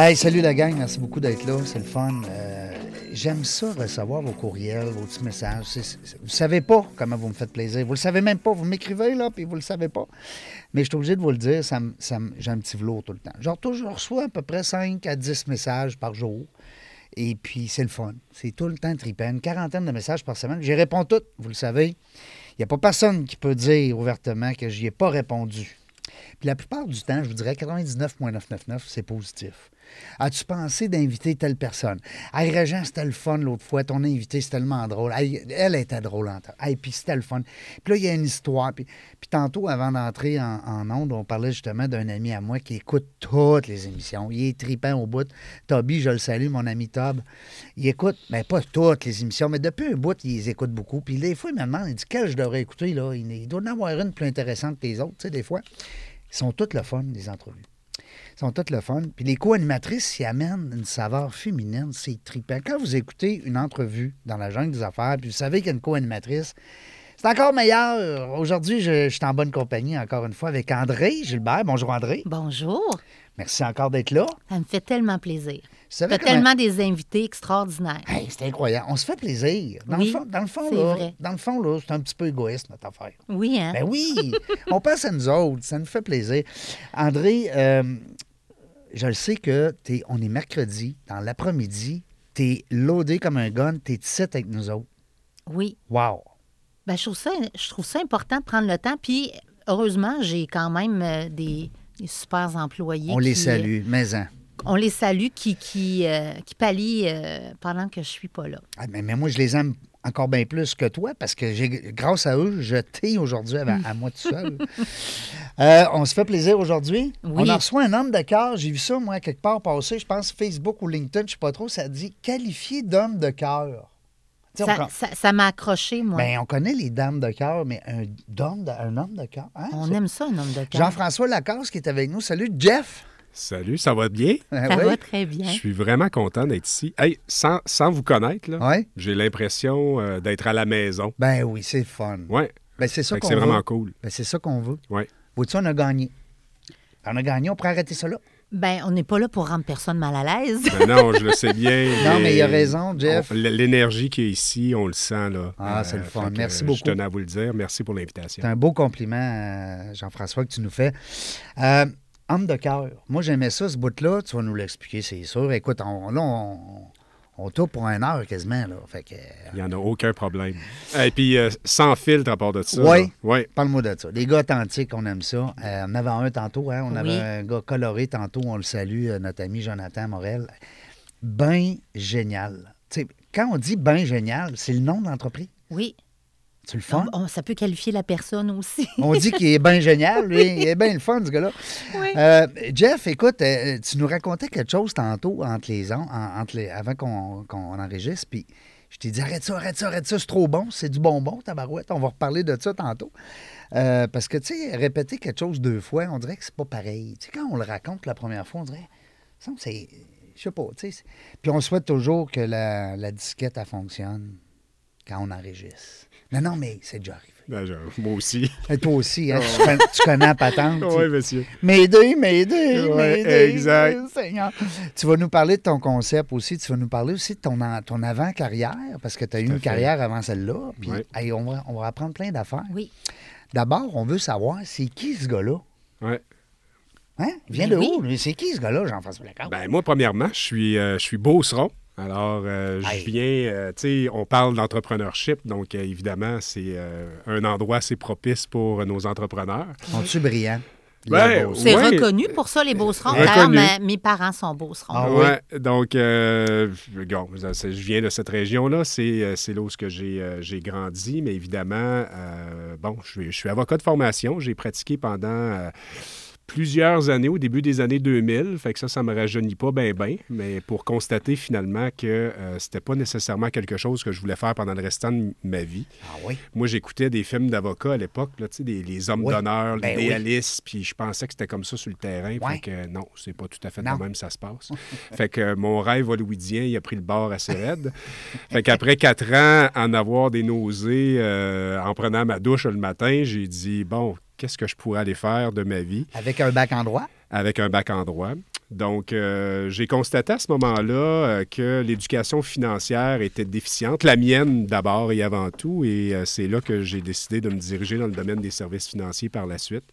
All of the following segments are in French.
Hey, salut la gang, merci beaucoup d'être là, c'est le fun. Euh, J'aime ça recevoir vos courriels, vos petits messages. Vous savez pas comment vous me faites plaisir. Vous le savez même pas. Vous m'écrivez là, puis vous le savez pas. Mais je suis obligé de vous le dire, j'ai un petit velours tout le temps. Genre, je reçois à peu près 5 à 10 messages par jour. Et puis, c'est le fun. C'est tout le temps trippant. Une quarantaine de messages par semaine. J'y réponds toutes, vous le savez. Il n'y a pas personne qui peut dire ouvertement que j'y ai pas répondu. Puis la plupart du temps, je vous dirais 99,999, c'est positif. As-tu pensé d'inviter telle personne? Hey, Régent, c'était le fun l'autre fois. Ton invité, c'est tellement drôle. Elle était drôle en temps. Hey, puis c'était le fun. Puis là, il y a une histoire. Puis, puis tantôt, avant d'entrer en, en onde, on parlait justement d'un ami à moi qui écoute toutes les émissions. Il est tripant au bout. Toby, je le salue, mon ami Tob. Il écoute, mais pas toutes les émissions, mais depuis un bout, il les écoute beaucoup. Puis des fois, il me demande, il dit, quelle je devrais écouter? Là? Il, il doit en avoir une plus intéressante que les autres, tu sais, des fois. Ils sont toutes le fun, les entrevues. Ils sont toutes le fun. Puis les co-animatrices y amènent une saveur féminine. C'est trippant. Quand vous écoutez une entrevue dans la jungle des affaires, puis vous savez qu'il y a une co-animatrice, c'est encore meilleur. Aujourd'hui, je, je suis en bonne compagnie, encore une fois, avec André Gilbert. Bonjour, André. Bonjour. Merci encore d'être là. Ça me fait tellement plaisir. T'as comment- tellement des invités extraordinaires. Hey, c'est incroyable. On se fait plaisir. Dans Oui, le fond, dans le fond, c'est là, vrai. dans le fond, là, c'est un petit peu égoïste, notre affaire. Oui, hein? Ben oui, on pense à nous autres, ça nous fait plaisir. André, euh, je le sais que t'es, on est mercredi, dans l'après-midi, t'es loadé comme un gun, t'es ici avec nous autres. Oui. Wow! Ben, je, trouve ça, je trouve ça important de prendre le temps. Puis, heureusement, j'ai quand même euh, des, des super employés. On les salue, mais hein. On les salue qui, qui, euh, qui pallient euh, pendant que je suis pas là. Ah, mais, mais moi, je les aime encore bien plus que toi parce que j'ai, grâce à eux, je t'ai aujourd'hui à, à moi tout seul. Euh, on se fait plaisir aujourd'hui. Oui. On en reçoit un homme de cœur. J'ai vu ça, moi, quelque part passer. Je pense Facebook ou LinkedIn, je sais pas trop. Ça dit qualifié d'homme de cœur. Ça m'a accroché, moi. Ben, on connaît les dames de cœur, mais un, d'homme de- un homme de cœur. hein? on aime ça, un homme de cœur. Jean-François Lacasse qui est avec nous. Salut, Jeff. Salut, ça va bien? Ah Ça oui? va très bien. Je suis vraiment content d'être ici. Hey, sans, sans vous connaître, là, Ouais. j'ai l'impression euh, d'être à la maison. Ben oui, c'est fun. Ouais. Ben, c'est ça qu'on c'est veut. vraiment cool. Ben, c'est ça qu'on veut. Ouais. Vois-tu, on a gagné. On a gagné, on pourrait arrêter ça là. Ben, on n'est pas là pour rendre personne mal à l'aise. Ben non, je le sais bien. Non, mais il a raison, Jeff. L'énergie qui est ici, on le sent. Là. Ah, c'est le fun. Merci euh, beaucoup. Je tenais à vous le dire. Merci pour l'invitation. C'est un beau compliment, euh, Jean-François, que tu nous fais. Euh, homme de cœur. Moi, j'aimais ça, ce bout-là. Tu vas nous l'expliquer, c'est sûr. Écoute, on, là, on, on tourne pour une heure quasiment. Là. Fait que, euh, Il n'y en a aucun problème. Et puis, euh, sans filtre à part de ça. Là. Ouais. Parle-moi de ça. Les gars authentiques, on aime ça. Euh, on avait un tantôt, hein? on Oui. avait un gars coloré tantôt, on le salue, notre ami Jonathan Morel. Ben génial. Tu sais, quand on dit ben génial, c'est le nom de l'entreprise. Oui. C'est le fun. On- ça peut qualifier la personne aussi. On dit qu'il est bien génial, lui. Il est bien le fun, ce gars-là. Oui. Euh, Jeff, écoute, euh, tu nous racontais quelque chose tantôt entre les ans, en- entre les, avant qu'on enregistre, puis je t'ai dit arrête ça, arrête ça, arrête ça, c'est trop bon, c'est du bonbon, tabarouette. On va reparler de ça tantôt. Euh, parce que, tu sais, répéter quelque chose deux fois, on dirait que c'est pas pareil. Tu sais, quand on le raconte la première fois, on dirait, ça, c'est. Je sais pas, tu sais. Puis on souhaite toujours que la, la disquette, elle fonctionne quand on enregistre. Non, non, mais c'est déjà arrivé. Ben, je- moi aussi. Et toi aussi, hein, tu, connais, tu connais la patente. oui, monsieur. M'aider, m'aider, Ouais, m'aider. exact. euh, Seigneur. Tu vas nous parler de ton concept aussi. Tu vas nous parler aussi de ton, ton avant-carrière, parce que tu as eu une fait. carrière avant celle-là. Puis, Ouais. hey, on, va, on va apprendre plein d'affaires. Oui. D'abord, on veut savoir, c'est qui ce gars-là? Ouais. Hein? Il vient Ben de oui. où? lui? C'est qui ce gars-là, Jean-François Lacroix? Ben, moi, premièrement, je suis, euh, je suis Beauceron. Alors, euh, je viens, euh, tu sais, on parle d'entrepreneurship, donc euh, évidemment, c'est euh, un endroit assez propice pour nos entrepreneurs. Sont-tu brillants? Ouais, C'est Ouais. reconnu pour ça, les Beaucerons. D'ailleurs, mes parents sont Beaucerons. Ah oui? Ouais, donc, euh, bon, je viens de cette région-là. C'est, c'est là où j'ai, euh, grandi. Mais évidemment, euh, bon, je suis, je suis avocat de formation. J'ai pratiqué pendant euh, plusieurs années, au début des années 2000. Fait que ça, ça me rajeunit pas bien, bien. Mais pour constater finalement que euh, c'était pas nécessairement quelque chose que je voulais faire pendant le restant de ma vie. Ah oui? Moi, j'écoutais des films d'avocats à l'époque, là, tu sais, des, les hommes Oui. d'honneur, Ben les oui. idéalistes, puis je pensais que c'était comme ça sur le terrain. Ouais. Fait que euh, non, c'est pas tout à fait de même ça se passe. fait que euh, mon rêve hollywoodien, il a pris le bord assez raide. fait qu'après quatre ans, en avoir des nausées, euh, en prenant ma douche le matin, j'ai dit, bon, qu'est-ce que je pourrais aller faire de ma vie? Avec un bac en droit? avec un bac en droit. Donc, euh, j'ai constaté à ce moment-là euh, que l'éducation financière était déficiente, la mienne d'abord et avant tout, et euh, c'est là que j'ai décidé de me diriger dans le domaine des services financiers par la suite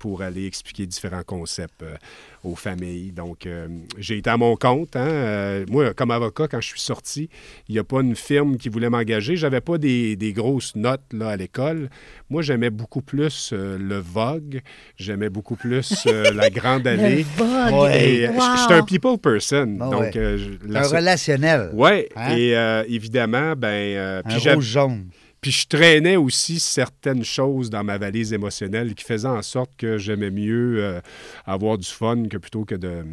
pour aller expliquer différents concepts euh, aux familles. Donc, euh, j'ai été à mon compte. hein. Euh, moi, comme avocat, quand je suis sorti, il n'y a pas une firme qui voulait m'engager. J'avais pas des, des grosses notes là, à l'école. Moi, j'aimais beaucoup plus le Vogue. J'aimais beaucoup plus la Grande Allée. Vogue. Ouais. Wow. je- J'étais un people person. Ah donc, ouais. je- la Un relationnel. Ouais, Hein? et évidemment, ben, Un puis j'avais- rouge jaune. Puis je traînais aussi certaines choses dans ma valise émotionnelle qui faisaient en sorte que j'aimais mieux euh, avoir du fun que plutôt que de,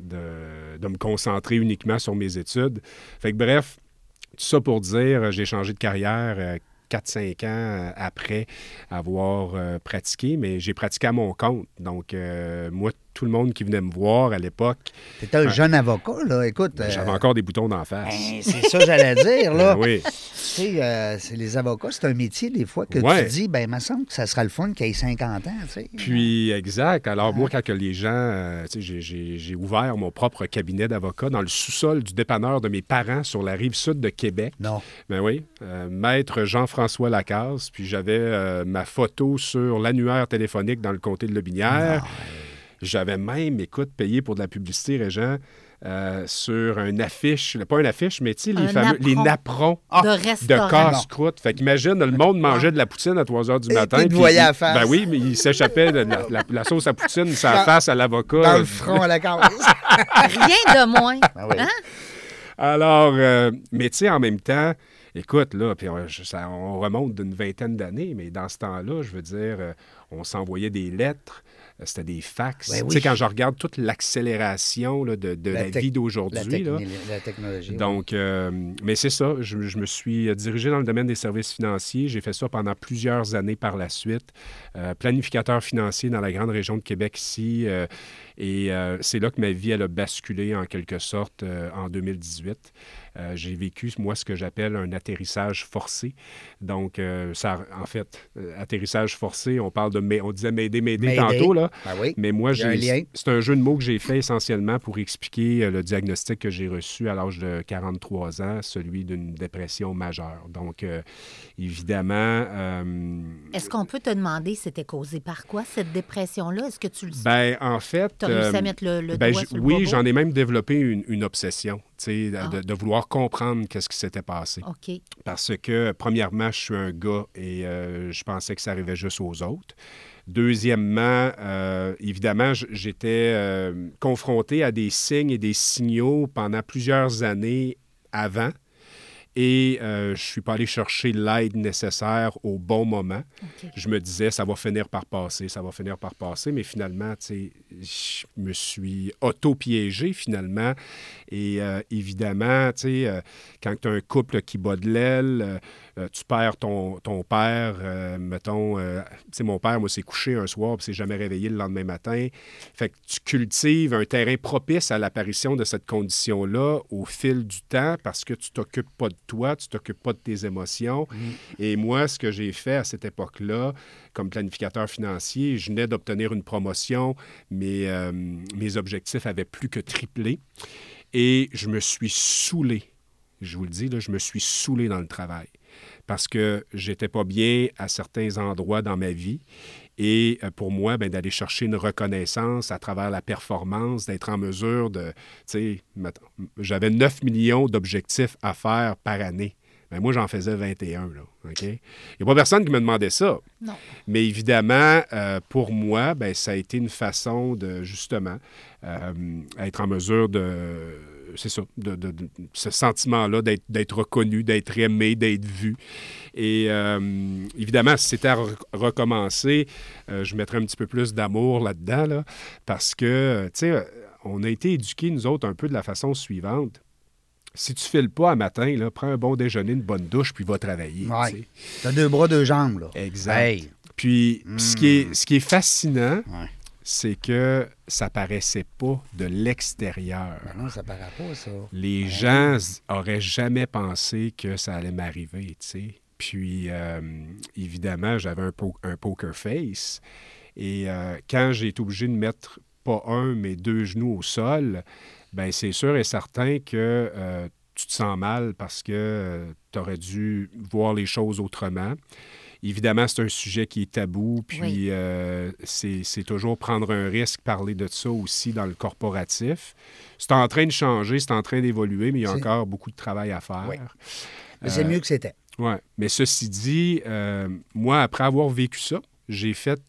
de, me concentrer uniquement sur mes études. Fait que bref, tout ça pour dire, euh, j'ai changé de carrière. euh, 4-5 ans euh, après avoir pratiqué, mais j'ai pratiqué à mon compte. Donc, euh, moi, tout le monde qui venait me voir à l'époque, T'étais un jeune avocat, là. Écoute. ben, j'avais euh, encore des boutons d'en face. ben, c'est ça que j'allais dire, là. Ben oui. Tu sais, euh, les avocats, c'est un métier, des fois, que Ouais. tu dis, ben, il me semble que ça sera le fun qu'il ait 50 ans, tu sais. Puis, exact. Alors, moi, quand que les gens, euh, tu sais, j'ai- ouvert mon propre cabinet d'avocat dans le sous-sol du dépanneur de mes parents sur la rive sud de Québec. Non. Ben oui, euh, maître Jean-François Lacasse. Puis j'avais euh, ma photo sur l'annuaire téléphonique dans le comté de Lobinière. J'avais même, écoute, payé pour de la publicité, Régent, euh, sur une affiche, pas une affiche, mais tu sais, les Un fameux, les napperon. napperons de de casse-croûte. Fait qu'imagine, le monde mangeait de la poutine à 3 h du Et matin. te puis voyait à la face. Ben oui, mais il s'échappait de la, la- la sauce à poutine, sa face à l'avocat. Dans le front à la case. Rien de moins. Ah oui. Hein? Alors, euh, mais tu sais, en même temps, écoute, là, puis on, je- ça- on remonte d'une vingtaine d'années, mais dans ce temps-là, je veux dire, euh, on s'envoyait des lettres, c'était des fax. Ben tu sais, quand je regarde toute l'accélération là, de, de la, vie d'aujourd'hui, la technologie. donc, euh, mais c'est ça, je, je me suis dirigé dans le domaine des services financiers. J'ai fait ça pendant plusieurs années par la suite. Euh, planificateur financier dans la grande région de Québec ici. euh, et euh, c'est là que ma vie, elle a basculé en quelque sorte euh, en 2018. Euh, j'ai vécu, moi, ce que j'appelle un atterrissage forcé. Donc, euh, ça, en fait, euh, atterrissage forcé, on parle de, on disait m'aider, m'aider tantôt, là. Ben oui. Mais moi, j'ai- c'est un jeu de mots que j'ai fait essentiellement pour expliquer le diagnostic que j'ai reçu à l'âge de 43 ans, celui d'une dépression majeure. Donc, euh, évidemment, euh, Est-ce qu'on peut te demander c'était causé par quoi, cette dépression-là? Est-ce que tu le sais? ben, en fait... tu as réussi à mettre le, le ben, doigt sur le oui, j'en ai même développé une, une obsession, Ah. de- de vouloir comprendre qu'est-ce qui s'était passé. Parce que, premièrement, je suis un gars et euh, je pensais que ça arrivait juste aux autres. Deuxièmement, euh, évidemment, j'étais euh, confronté à des signes et des signaux pendant plusieurs années avant. Et euh, je ne suis pas allé chercher l'aide nécessaire au bon moment. Je me disais, ça va finir par passer, ça va finir par passer. Mais finalement, tu sais, je me suis auto-piégé finalement. Et euh, évidemment, tu sais, euh, quand tu as un couple qui bat de l'aile, euh, tu perds ton, ton père, euh, mettons, euh, tu sais, mon père, moi, s'est couché un soir, puis s'est jamais réveillé le lendemain matin. Fait que tu cultives un terrain propice à l'apparition de cette condition-là au fil du temps parce que tu t'occupes pas de toi, tu t'occupes pas de tes émotions. Et moi, ce que j'ai fait à cette époque-là, comme planificateur financier, je venais d'obtenir une promotion, mais euh, mes objectifs avaient plus que triplé. Et je me suis saoulé. Je vous le dis, là, je me suis saoulé dans le travail parce que j'étais pas bien à certains endroits dans ma vie. Et euh, pour moi, ben, d'aller chercher une reconnaissance à travers la performance, d'être en mesure de, tu sais, mettons, j'avais 9 millions d'objectifs à faire par année. Ben, moi, j'en faisais 21. Là, OK? Il n'y a pas personne qui me demandait ça. Non. Mais évidemment, euh, pour moi, ben, ça a été une façon de, justement, euh, être en mesure de. C'est ça, de, de- de- ce sentiment-là d'être, d'être reconnu, d'être aimé, d'être vu. Et euh, évidemment, si c'était à re- recommencer, euh, je mettrais un petit peu plus d'amour là-dedans, là, parce que, euh, tu sais, on a été éduqués, nous autres, un peu de la façon suivante. Si tu files pas un matin, là, prends un bon déjeuner, une bonne douche, puis va travailler. Ouais. tu. T'as deux bras, deux jambes, là. Exact. Hey. Puis, ce, qui est, ce qui est fascinant, Ouais. C'est que ça paraissait pas de l'extérieur. Ben non, ça paraît pas, ça. Les gens s- auraient jamais pensé que ça allait m'arriver, tu sais. Puis, euh, évidemment, j'avais un, po- un poker face. Et euh, quand j'ai été obligé de mettre pas un, mais deux genoux au sol, ben c'est sûr et certain que euh, tu te sens mal parce que tu aurais dû voir les choses autrement. Évidemment, c'est un sujet qui est tabou, puis Oui. euh, c'est toujours prendre un risque, parler de ça aussi dans le corporatif. C'est en train de changer, c'est en train d'évoluer, mais il y a encore beaucoup de travail à faire. Oui. Mais c'est Euh, mieux que c'était. Oui, mais ceci dit, euh, moi, après avoir vécu ça, j'ai fait,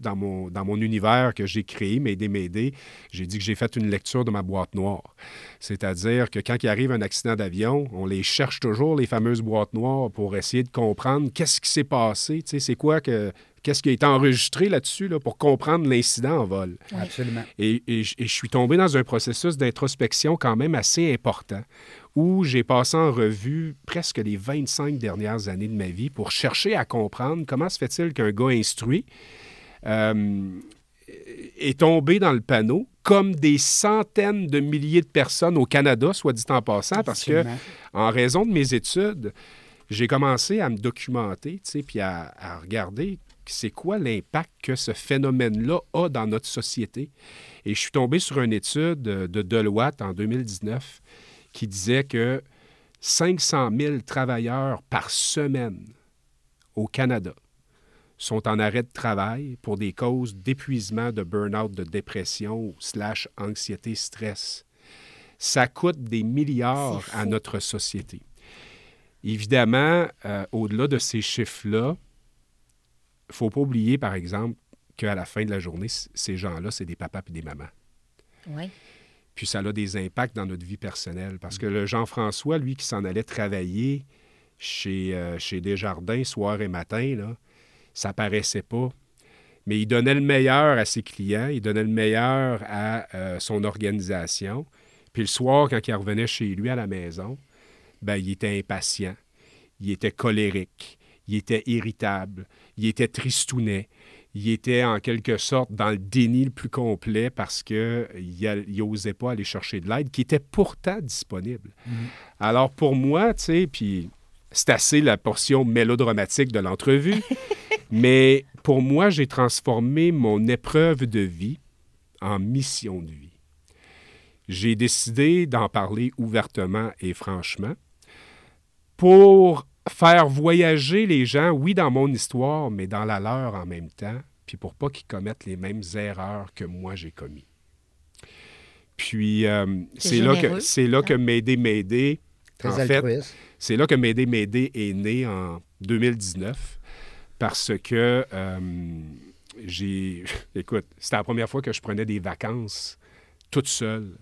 dans mon, dans mon univers que j'ai créé, M'aider, m'aider, j'ai dit que j'ai fait une lecture de ma boîte noire. C'est-à-dire que quand il arrive un accident d'avion, on les cherche toujours, les fameuses boîtes noires, pour essayer de comprendre qu'est-ce qui s'est passé, tu sais, c'est quoi que... Qu'est-ce qui a été enregistré là-dessus là, pour comprendre l'incident en vol? Absolument. Et, et je suis tombé dans un processus d'introspection quand même assez important où j'ai passé en revue presque les 25 dernières années de ma vie pour chercher à comprendre comment se fait-il qu'un gars instruit euh, est tombé dans le panneau comme des centaines de milliers de personnes au Canada, soit dit en passant, parce que en raison de mes études, j'ai commencé à me documenter, tu sais, puis à, à regarder c'est quoi l'impact que ce phénomène-là a dans notre société. Et je suis tombé sur une étude de Deloitte en 2019 qui disait que 500 000 travailleurs par semaine au Canada sont en arrêt de travail pour des causes d'épuisement, de burn-out, de dépression, slash anxiété, stress. Ça coûte des milliards à notre société. Évidemment, euh, au-delà de ces chiffres-là, il ne faut pas oublier, par exemple, qu'à la fin de la journée, ces gens-là, c'est des papas et des mamans. Oui. Puis ça a des impacts dans notre vie personnelle. Parce que le Jean-François, lui, qui s'en allait travailler chez, euh, chez Desjardins soir et matin, là, ça paraissait pas. Mais il donnait le meilleur à ses clients, il donnait le meilleur à euh, son organisation. Puis le soir, quand il revenait chez lui à la maison, ben, il était impatient, il était colérique, il était irritable, il était tristounet, il était en quelque sorte dans le déni le plus complet parce qu'il n'osait pas aller chercher de l'aide qui était pourtant disponible. Alors pour moi, tu sais, puis c'est assez la portion mélodramatique de l'entrevue, mais pour moi, j'ai transformé mon épreuve de vie en mission de vie. J'ai décidé d'en parler ouvertement et franchement pour faire voyager les gens, oui, dans mon histoire, mais dans la leur en même temps, puis pour pas qu'ils commettent les mêmes erreurs que moi j'ai commis. Puis euh, C'est là que c'est là que fait, altruiste. c'est là que M'aider m'aider est né en 2019 parce que euh, j'ai. Écoute, c'était la première fois que je prenais des vacances toute seule.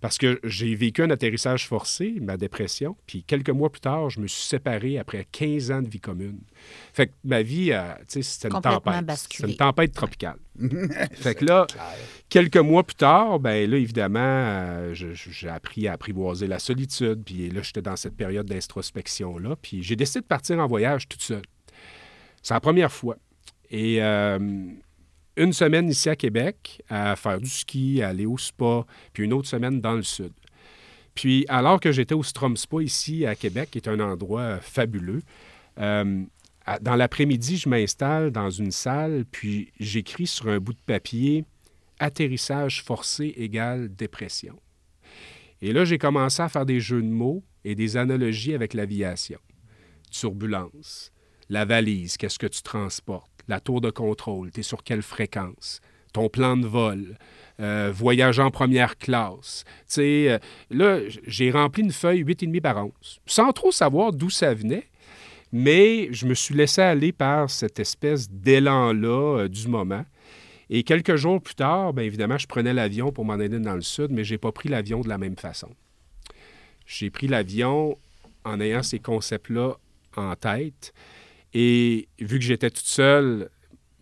Parce que j'ai vécu un atterrissage forcé, ma dépression, puis quelques mois plus tard, je me suis séparé après 15 ans de vie commune. Fait que ma vie, euh, tu sais, c'était une tempête. C'était une tempête tropicale. fait que là, quelques mois plus tard, ben là, évidemment, euh, j'ai appris à apprivoiser la solitude. Puis là, j'étais dans cette période d'introspection-là. Puis j'ai décidé de partir en voyage toute seule. C'est la première fois. Et euh, une semaine ici à Québec, à faire du ski, à aller au spa, puis une autre semaine dans le sud. Puis alors que j'étais au Strom Spa ici à Québec, qui est un endroit euh, fabuleux, euh, dans l'après-midi, je m'installe dans une salle, puis j'écris sur un bout de papier atterrissage forcé égale dépression. Et là, j'ai commencé à faire des jeux de mots et des analogies avec l'aviation. Turbulence, la valise, qu'est-ce que tu transportes, la tour de contrôle, tu es sur quelle fréquence, ton plan de vol, euh, voyage en première classe. Euh, là, j'ai rempli une feuille 8,5 par 11, sans trop savoir d'où ça venait. Mais je me suis laissé aller par cette espèce d'élan-là euh, du moment. Et quelques jours plus tard, bien évidemment, je prenais l'avion pour m'en aller dans le sud, mais je n'ai pas pris l'avion de la même façon. J'ai pris l'avion en ayant ces concepts-là en tête. Et vu que j'étais toute seule,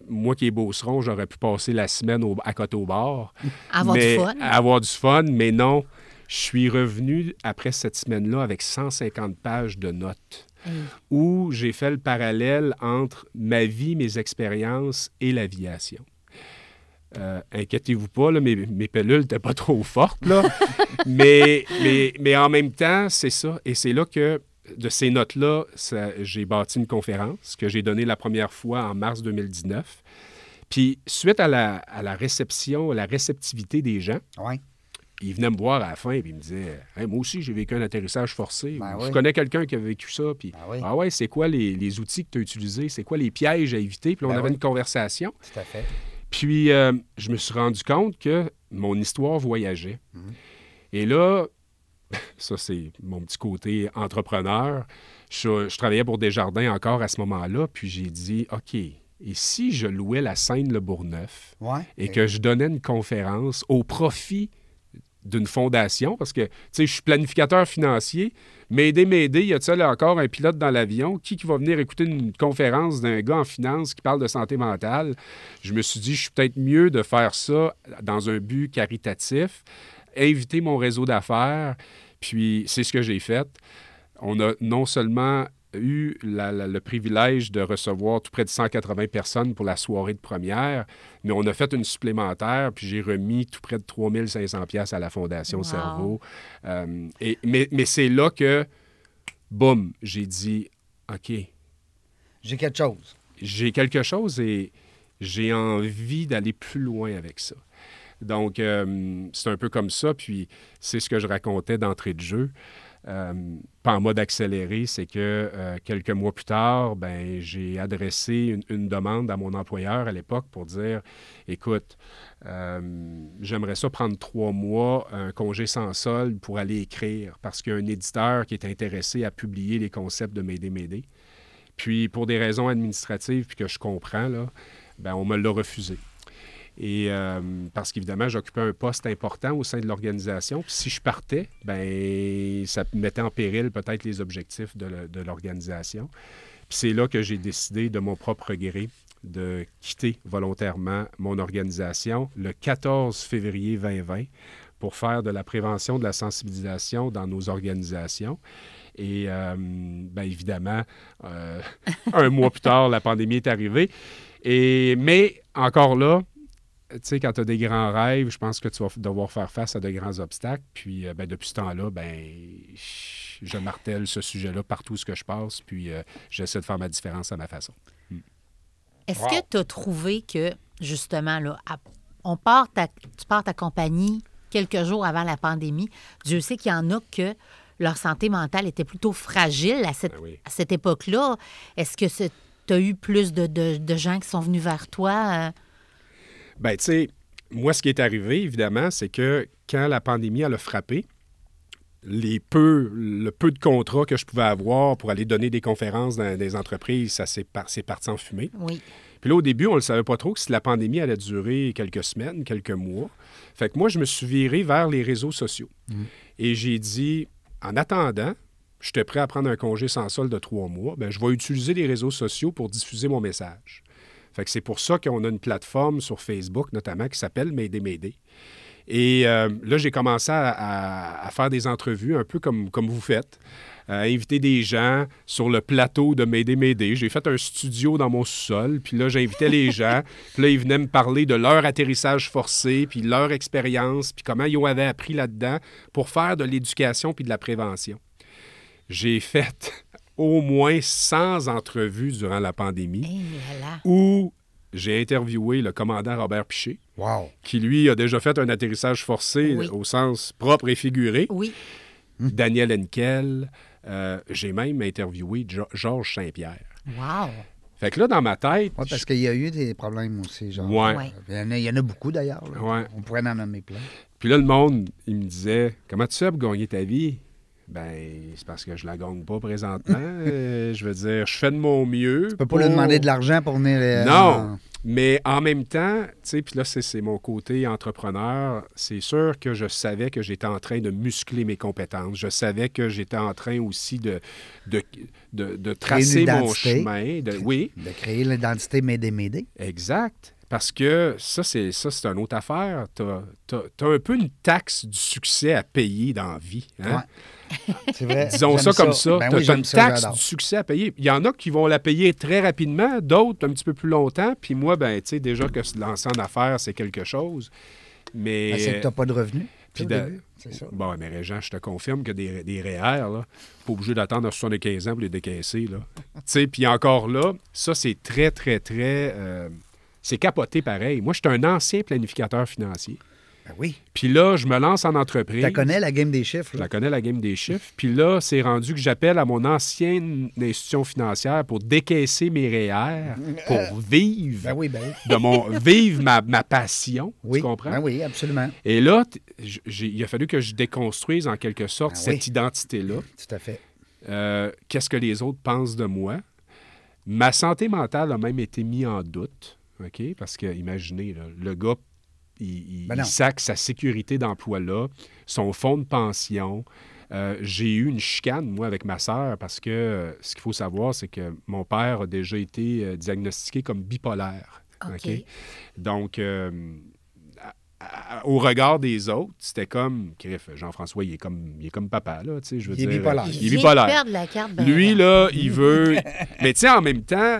moi qui est beauceron, j'aurais pu passer la semaine au- à côté au bar. Avoir mais- du fun. Avoir du fun, mais non. Je suis revenu après cette semaine-là avec 150 pages de notes où j'ai fait le parallèle entre ma vie, mes expériences et l'aviation. Euh, inquiétez-vous pas, là, mes, mes pelules n'étaient pas trop fortes, là. mais, mais, mais en même temps, c'est ça. Et c'est là que, de ces notes-là, j'ai bâti une conférence que j'ai donnée la première fois en mars 2019. Puis, suite à la, à la réception, à la réceptivité des gens, ils venaient me voir à la fin et ils me disaient Hey, Moi aussi, j'ai vécu un atterrissage forcé. Ben Je oui. connais quelqu'un qui a vécu ça. Puis, Ben oui. Ah ouais, c'est quoi les, les outils que tu as utilisés? C'est quoi les pièges à éviter Puis là, on Ben avait oui. une conversation. Tout à fait. Puis, euh, je me suis rendu compte que mon histoire voyageait. Mhm. Et là, ça, c'est mon petit côté entrepreneur. Je, je travaillais pour Desjardins encore à ce moment-là. Puis, j'ai dit OK, et si je louais la Seine-Le Bourgneuf Ouais. et que je donnais une conférence au profit d'une fondation, parce que, tu sais, je suis planificateur financier, m'aider, m'aider, y a-t-il encore un pilote dans l'avion? Qui, qui va venir écouter une conférence d'un gars en finance qui parle de santé mentale? Je me suis dit, je suis peut-être mieux de faire ça dans un but caritatif, inviter mon réseau d'affaires, puis c'est ce que j'ai fait. On a non seulement eu la- la- le privilège de recevoir tout près de 180 personnes pour la soirée de première, mais on a fait une supplémentaire, puis j'ai remis tout près de 3500 pièces à la Fondation Wow. Cerveau. Euh, et, mais mais c'est là que, boum, j'ai dit, OK, J'ai quelque chose. j'ai quelque chose et j'ai envie d'aller plus loin avec ça. Donc, euh, c'est un peu comme ça. Puis, c'est ce que je racontais d'entrée de jeu. Euh, pas en mode accéléré, c'est que euh, quelques mois plus tard, ben, j'ai adressé une, demande à mon employeur à l'époque pour dire Écoute, j'aimerais ça prendre trois mois, un congé sans solde pour aller écrire parce qu'il y a un éditeur qui est intéressé à publier les concepts de M'aider, m'aider. Puis, pour des raisons administratives, puis que je comprends, ben, on me l'a refusé. Et euh, parce qu'évidemment, j'occupais un poste important au sein de l'organisation. Puis si je partais, ben ça mettait en péril peut-être les objectifs de, l'organisation. Puis c'est là que j'ai décidé de mon propre gré de quitter volontairement mon organisation le 14 février 2020 pour faire de la prévention, de la sensibilisation dans nos organisations. Et euh, bien évidemment, euh, un mois plus tard, la pandémie est arrivée. Et, mais encore là, tu sais, quand tu as des grands rêves, je pense que tu vas devoir faire face à de grands obstacles. Puis, euh, ben, depuis ce temps-là, ben, je martèle ce sujet-là partout où ce que je passe. Puis, euh, j'essaie de faire ma différence à ma façon. Est-ce que tu as trouvé que, justement, là, à- on part ta- tu pars ta compagnie quelques jours avant la pandémie. Dieu sait qu'il y en a que leur santé mentale était plutôt fragile à cette, Ben oui. à cette époque-là. Est-ce que tu as eu plus de, de- de gens qui sont venus vers toi? euh? Ben, tu sais, moi, ce qui est arrivé, évidemment, c'est que quand la pandémie elle a frappé, les peu, le peu de contrats que je pouvais avoir pour aller donner des conférences dans des entreprises, ça s'est par- parti en fumée. Oui. Puis là, au début, on ne le savait pas trop que si la pandémie allait durer quelques semaines, quelques mois. Fait que moi, je me suis viré vers les réseaux sociaux. Et j'ai dit, en attendant, j'étais prêt à prendre un congé sans solde de trois mois, ben, je vais utiliser les réseaux sociaux pour diffuser mon message. Fait que c'est pour ça qu'on a une plateforme sur Facebook, notamment, qui s'appelle M'aider, m'aider. Et euh, là, j'ai commencé à, à- à faire des entrevues, un peu comme, comme vous faites, à inviter des gens sur le plateau de M'aider, m'aider. J'ai fait un studio dans mon sous-sol, puis là, j'invitais les gens, puis là, ils venaient me parler de leur atterrissage forcé, puis leur expérience, puis comment ils avaient appris là-dedans pour faire de l'éducation puis de la prévention. J'ai fait au moins 100 entrevues durant la pandémie Eh là où j'ai interviewé le commandant Robert Piché, Wow. qui lui a déjà fait un atterrissage forcé Oui. au sens propre et figuré. Oui. Daniel Henkel. euh, j'ai même interviewé Jo- Georges Saint-Pierre. Wow. Fait que là, dans ma tête. Oui, parce qu'il y a eu des problèmes aussi. Genre, Ouais. Ouais. Il, y en a, il y en a beaucoup d'ailleurs. Ouais. On pourrait en nommer plein. Puis là, le monde, il me disait Comment tu fais pour gagner ta vie? Ben, c'est parce que je la gagne pas présentement. Euh, je veux dire, je fais de mon mieux. Tu peux pas lui demander de l'argent pour venir. euh, Non. Mais en même temps, tu sais, puis là, c'est mon côté entrepreneur. C'est sûr que je savais que j'étais en train de muscler mes compétences. Je savais que j'étais en train aussi de, de, de, de tracer mon chemin. De, oui, De créer l'identité Médé-Médé. exact. Parce que ça, c'est ça, c'est une autre affaire. Tu as, un peu une taxe du succès à payer dans la vie. hein? C'est vrai. Disons ça comme ça. Ben tu oui, as une ça, taxe du succès à payer. Il y en a qui vont la payer très rapidement, d'autres un petit peu plus longtemps. Puis moi, ben, tu sais, déjà que se lancer en affaires, c'est quelque chose. Mais. Ben, c'est que tu n'as pas de revenus. Puis de- ça. Bon, mais Régent, je te confirme que des, des REER, là, pas obligé d'attendre à 75 ans pour les décaisser. Là. tu sais, puis encore là, ça, c'est très, très, très. euh, c'est capoté pareil. Moi, je suis un ancien planificateur financier. Ben oui. Puis là, je me lance en entreprise. Tu connais la game des chiffres. Je la connais, la game des chiffres. Puis là, c'est rendu que j'appelle à mon ancienne institution financière pour décaisser mes REER, pour vivre, Ben oui, ben de mon, vivre ma, ma passion. Oui. Tu comprends? Ben oui, absolument. Et là, il a fallu que je déconstruise en quelque sorte Ben cette oui. identité-là. Tout à fait. Euh, Qu'est-ce que les autres pensent de moi? Ma santé mentale a même été mise en doute. OK? Parce que, imaginez, là, le gars, il, il- Ben il sac sa sécurité d'emploi là, son fonds de pension. Euh, j'ai eu une chicane, moi, avec ma sœur, parce que euh, ce qu'il faut savoir, c'est que mon père a déjà été euh, diagnostiqué comme bipolaire. OK. Donc, euh, à- à- au regard des autres, c'était comme, Jean-François, il est comme, il est comme papa, là, tu sais, je veux Il est dire. bipolaire. Il Il est bipolaire. de perdre la carte. ben, Lui, là, il veut. Mais tu sais, en même temps,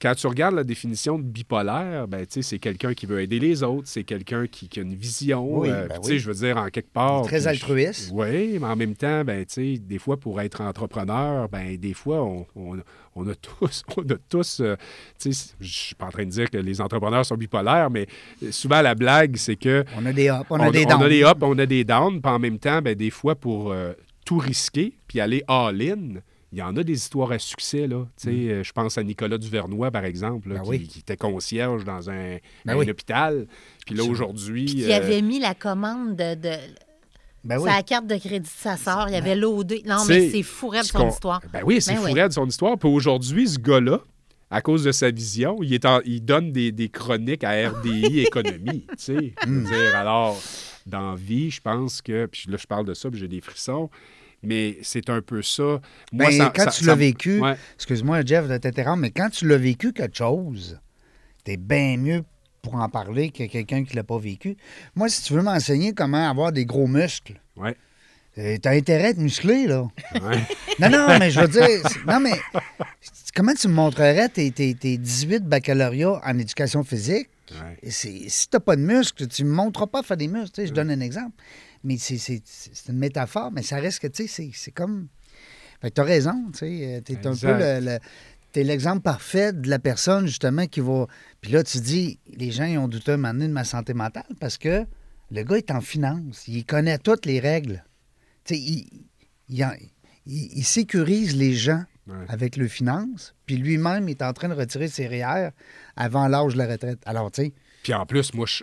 quand tu regardes la définition de bipolaire, ben, c'est quelqu'un qui veut aider les autres, c'est quelqu'un qui, qui a une vision. Oui, euh, ben oui. je veux dire, en quelque part. Très altruiste. Oui, mais en même temps, ben, des fois, pour être entrepreneur, ben, des fois, on, on- on a tous, on a tous, euh, je suis pas en train de dire que les entrepreneurs sont bipolaires, mais souvent la blague, c'est que On a des ups, on a on, des on downs. a des ups, on a des downs, puis en même temps, ben, des fois, pour euh, tout risquer, puis aller all-in, il y en a des histoires à succès, là. Tu sais, euh, Je pense à Nicolas Duvernois, par exemple, là, Mm. Ben qui, oui. qui était concierge dans un, Ben un oui. hôpital. Puis là, aujourd'hui... Qui euh, avait mis la commande de, de Ben oui. sa carte de crédit de sa sœur. Il avait loadé. Non, mais c'est fou raide ce son histoire. Ben oui, c'est Ben fou oui. raide son histoire. Puis aujourd'hui, ce gars-là, à cause de sa vision, il, est en- il donne des, des chroniques à RDI Économie. dire, alors, dans vie, je pense que... Puis là, je parle de ça, puis j'ai des frissons. Mais c'est un peu ça. Moi, Ben, ça- quand ça- tu l'as vécu, Ouais. excuse-moi, Jeff, de t'interrompre, mais quand tu l'as vécu quelque chose, t'es bien mieux pour en parler que quelqu'un qui l'a pas vécu. Moi, si tu veux m'enseigner comment avoir des gros muscles, Ouais. euh, t'as intérêt à être musclé, là. Ouais. Non, non, mais je veux dire, non, mais comment tu me montrerais tes, tes, tes 18 baccalauréats en éducation physique? Ouais. Si t'as pas de muscles, tu me montreras pas faire des muscles. Je donne un exemple. Mais c'est- une métaphore, mais ça reste que, tu sais, c'est- c'est comme... Fait que t'as raison, tu sais. T'es un peu le... le- T'es l'exemple parfait de la personne, justement, qui va... Puis là, tu dis, les gens, ils ont douté un moment donné de ma santé mentale parce que le gars est en finance. Il connaît toutes les règles. Tu sais, il, il, en- il- il sécurise les gens Ouais. avec le finance, puis lui-même est en train de retirer ses REER avant l'âge de la retraite. Alors, tu sais, Puis en plus, moi, je,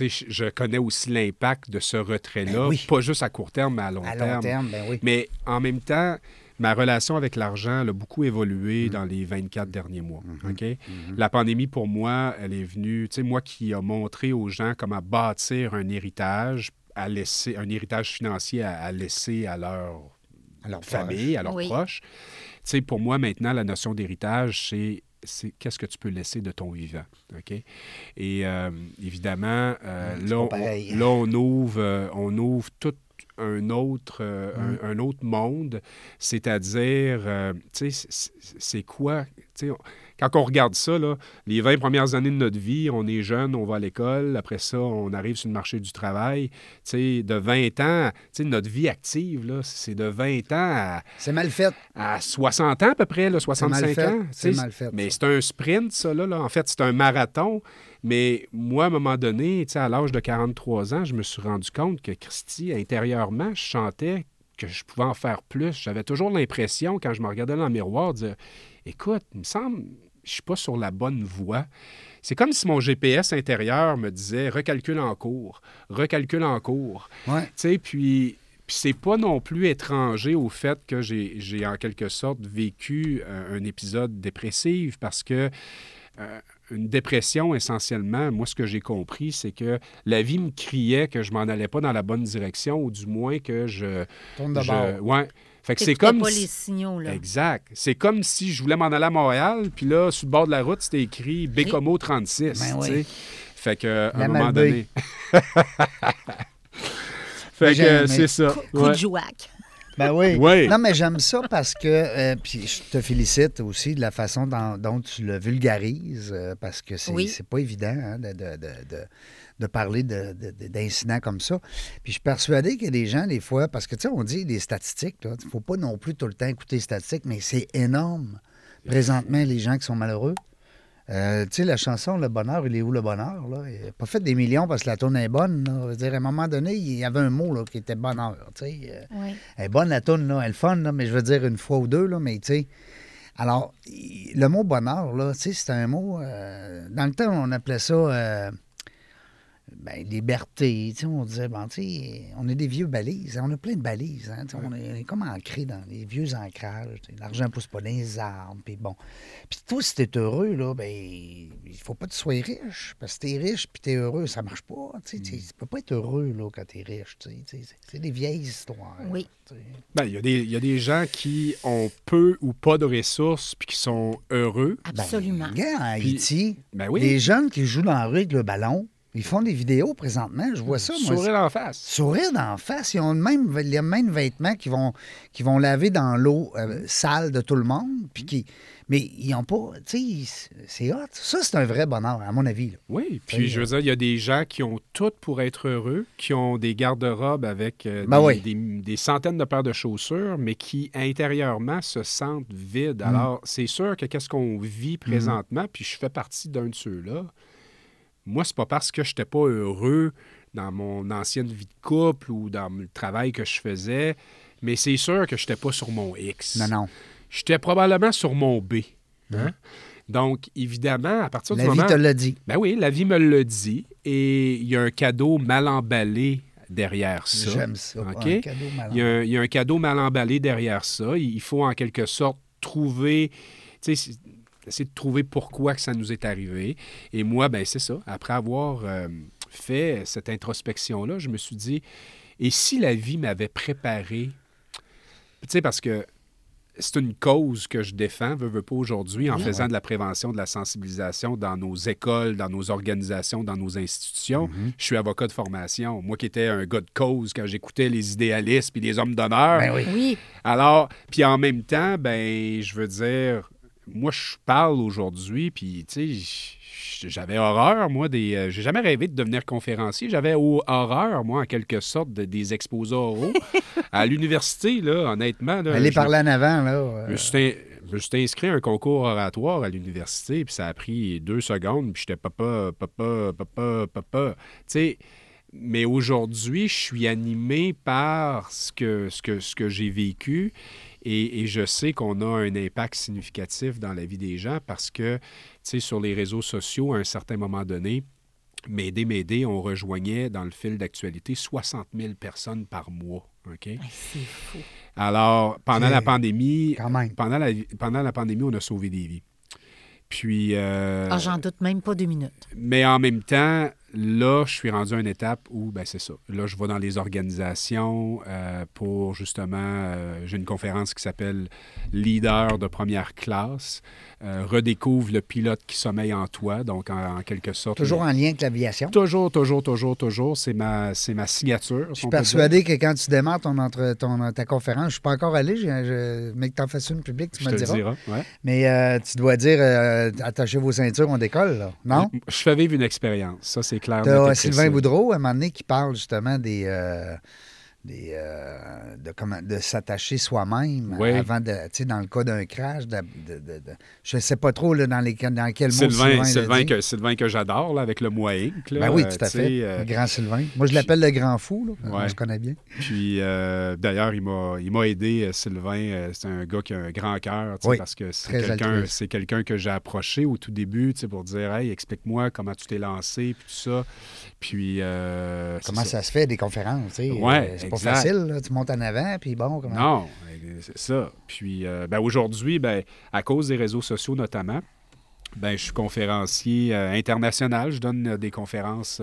je- je connais aussi l'impact de ce retrait-là, Ben oui. pas juste à court terme, mais à long à terme. long terme, ben oui. Mais en même temps, ma relation avec l'argent elle a beaucoup évolué dans les 24 derniers mois. Mm-hmm. OK? La pandémie, pour moi, elle est venue, tu sais, moi qui a montré aux gens comment bâtir un héritage, à laisser, un héritage financier à, à laisser à leur famille, à leurs Oui. proches. Tu sais, pour moi, maintenant, la notion d'héritage, c'est c'est qu'est-ce que tu peux laisser de ton vivant. OK? Et euh, évidemment, euh, c'est là, on, là, on ouvre, euh, on ouvre tout un autre, Mm. un, un autre monde, c'est-à-dire, tu sais, c'est- quoi, tu sais, on- quand on regarde ça, là, les 20 premières années de notre vie, on est jeune, on va à l'école, après ça, on arrive sur le marché du travail, de 20 ans, notre vie active, c'est de 20 ans à, C'est mal fait. à 60 ans à peu près, là, 65 fait, ans. c'est mal fait, Mais c'est un sprint, ça, là, là. En fait, c'est un marathon. Mais moi, à un moment donné, à l'âge de 43 ans, je me suis rendu compte que Christy, intérieurement, je sentais que je pouvais en faire plus. J'avais toujours l'impression, quand je me regardais dans le miroir, de dire Écoute, il me semble, je suis pas sur la bonne voie. C'est comme si mon GPS intérieur me disait recalcule en cours, recalcule en cours. Ouais. Tu sais, puis, puis c'est pas non plus étranger au fait que j'ai en quelque sorte vécu euh, un épisode dépressif parce que euh, une dépression, essentiellement, moi, ce que j'ai compris, c'est que la vie me criait que je m'en allais pas dans la bonne direction, ou du moins que je. Tourne de je- bord. ouais. Fait que c'est comme. pas si- les signaux, là. Exact. C'est comme si je voulais m'en aller à Montréal, puis là, sur le bord de la route, c'était écrit Bécomo 36. Ben tu oui. sais. Fait que, à un moment donné. fait que c'est ça. Coup Ouais. de jouac. Ben oui. Oui. Non, mais j'aime ça parce que, euh, puis je te félicite aussi de la façon dont, dont tu le vulgarises, euh, parce que c'est Oui. c'est pas évident hein, de, de- de- de- de parler de- de- de- d'incidents comme ça. Puis je suis persuadé qu'il y a des gens, des fois, parce que, tu sais, on dit des statistiques, il ne faut pas non plus tout le temps écouter les statistiques, mais c'est énorme, présentement, les gens qui sont malheureux. Euh, tu sais, la chanson Le bonheur, il est où le bonheur? Là? Il n'a pas fait des millions parce que la tourne est bonne. Là. Je veux dire, à un moment donné, il y avait un mot là, qui était bonheur. Tu sais. Euh, Oui. elle est bonne la tourne, là, elle est fun, là, mais je veux dire une fois ou deux, là, mais tu sais. Alors, le mot bonheur, là, tu sais, c'est un mot. euh, dans le temps, on appelait ça euh, ben, liberté. Tu sais, on disait, bon, tu sais, on est des vieux balises. hein, on a plein de balises. hein, tu sais, on, est, on est comme ancré dans les vieux ancrages. L'argent pousse pas dans les arbres. Puis bon. Puis toi, si t'es heureux, là, ben, il faut pas que tu sois riche. Parce que t'es riche puis t'es heureux, ça marche pas. Tu sais, tu sais, tu peux pas être heureux, là, quand t'es riche. C'est des vieilles histoires. Oui. Ben, il y, a des- il y a des gens qui ont peu ou pas de ressources puis qui sont heureux. Absolument. Ben, regarde, à Haïti, Ben oui. les jeunes qui jouent dans la rue avec le ballon, ils font des vidéos présentement. Je vois ça, moi. Sourire en face. Sourire d'en face. Ils ont le même, les mêmes vêtements qu'ils vont, vont laver dans l'eau euh, sale de tout le monde. Puis qui, mais ils n'ont pas. Tu sais, c'est hot. Ça, c'est un vrai bonheur, à mon avis. là. Oui, puis je veux dire, il y a des gens qui ont tout pour être heureux, qui ont des garde-robes avec euh, Ben des, oui. des- des centaines de paires de chaussures, mais qui intérieurement se sentent vides. Mm. Alors, c'est sûr que qu'est-ce qu'on vit présentement, puis je fais partie d'un de ceux-là. Moi, c'est pas parce que je n'étais pas heureux dans mon ancienne vie de couple ou dans le travail que je faisais, mais c'est sûr que je n'étais pas sur mon X. Non, non. J'étais probablement sur mon B. hein? Donc, évidemment, à partir La du vie moment... te l'a dit. Ben oui, la vie me le dit. Et il y a un cadeau mal emballé derrière ça. J'aime ça. Un. Il y, a un, il y a un cadeau mal emballé derrière ça. Il faut en quelque sorte trouver, essayer de trouver pourquoi que ça nous est arrivé. Et moi, ben c'est ça. Après avoir euh, fait cette introspection-là, je me suis dit, et si la vie m'avait préparé, tu sais, parce que c'est une cause que je défends, veux, veux pas aujourd'hui, en faisant de la prévention, de la sensibilisation dans nos écoles, dans nos organisations, dans nos institutions. Je suis avocat de formation. Moi qui étais un gars de cause quand j'écoutais les idéalistes puis les hommes d'honneur. Ben oui. Oui. Alors, puis en même temps, ben, je veux dire, moi, je parle aujourd'hui, puis, tu sais, j'avais horreur, moi, des... euh, J'ai jamais rêvé de devenir conférencier. J'avais horreur, moi, en quelque sorte, de- des exposés oraux. à l'université, là, honnêtement... Là, Allez je- parler en avant, là. euh, je me suis inscrit à un concours oratoire à l'université, puis ça a pris deux secondes, puis j'étais papa, papa, papa, papa. Tu sais, mais aujourd'hui, je suis animé par ce que, ce que, ce que j'ai vécu et, et je sais qu'on a un impact significatif dans la vie des gens parce que, tu sais, sur les réseaux sociaux, à un certain moment donné, M'aider, m'aider, on rejoignait dans le fil d'actualité 60 000 personnes par mois. OK? C'est fou. Alors, pendant la pandémie, pendant la, pendant la pandémie, on a sauvé des vies. Puis, euh, Ah, j'en doute même pas deux minutes. mais en même temps, là, je suis rendu à une étape où, ben c'est ça. Là, je vais dans les organisations euh, pour justement, euh, j'ai une conférence qui s'appelle Leader de première classe. Euh, redécouvre le pilote qui sommeille en toi. Donc, en, en quelque sorte. Toujours en lien avec l'aviation? Toujours, toujours, toujours, toujours. C'est ma, c'est ma signature. Je suis persuadé que quand tu démarres ton entre, ton, ta conférence, je ne suis pas encore allé, je, je- mais que tu en fasses une publique, tu Je me te diras. dirai. ouais. Mais tu dois dire attachez vos ceintures, on décolle, là. Non? Je fais vivre une expérience. Ça, c'est clair. Tu net et as. Sylvain Boudreau, à un moment donné, qui parle justement des, euh, des, euh, de, comment, de s'attacher soi-même Oui. avant de, tu sais, dans le cas d'un crash, de, de- de- de- je ne sais pas trop là, dans, les, dans quel mot Sylvain, Sylvain, Sylvain que, Sylvain que j'adore, avec le là, Ben oui, euh, tout à fait. euh, le grand Sylvain. Moi, je l'appelle le grand fou. Là. On Ouais. se connaît bien. Puis euh, d'ailleurs, il m'a, aidé, euh, Sylvain. euh, c'est un gars qui a un grand cœur, Oui, parce que c'est quelqu'un, que j'ai approché au tout début, pour dire, hey, explique-moi comment tu t'es lancé, puis tout ça. Puis euh, Comment ça. se fait, des conférences? tu sais, Ouais, euh, pas facile. là. Tu montes en avant, puis bon, comment... Non, c'est ça. Puis euh, ben, aujourd'hui, ben, à cause des réseaux sociaux notamment, ben, je suis conférencier euh, international. Je donne euh, des conférences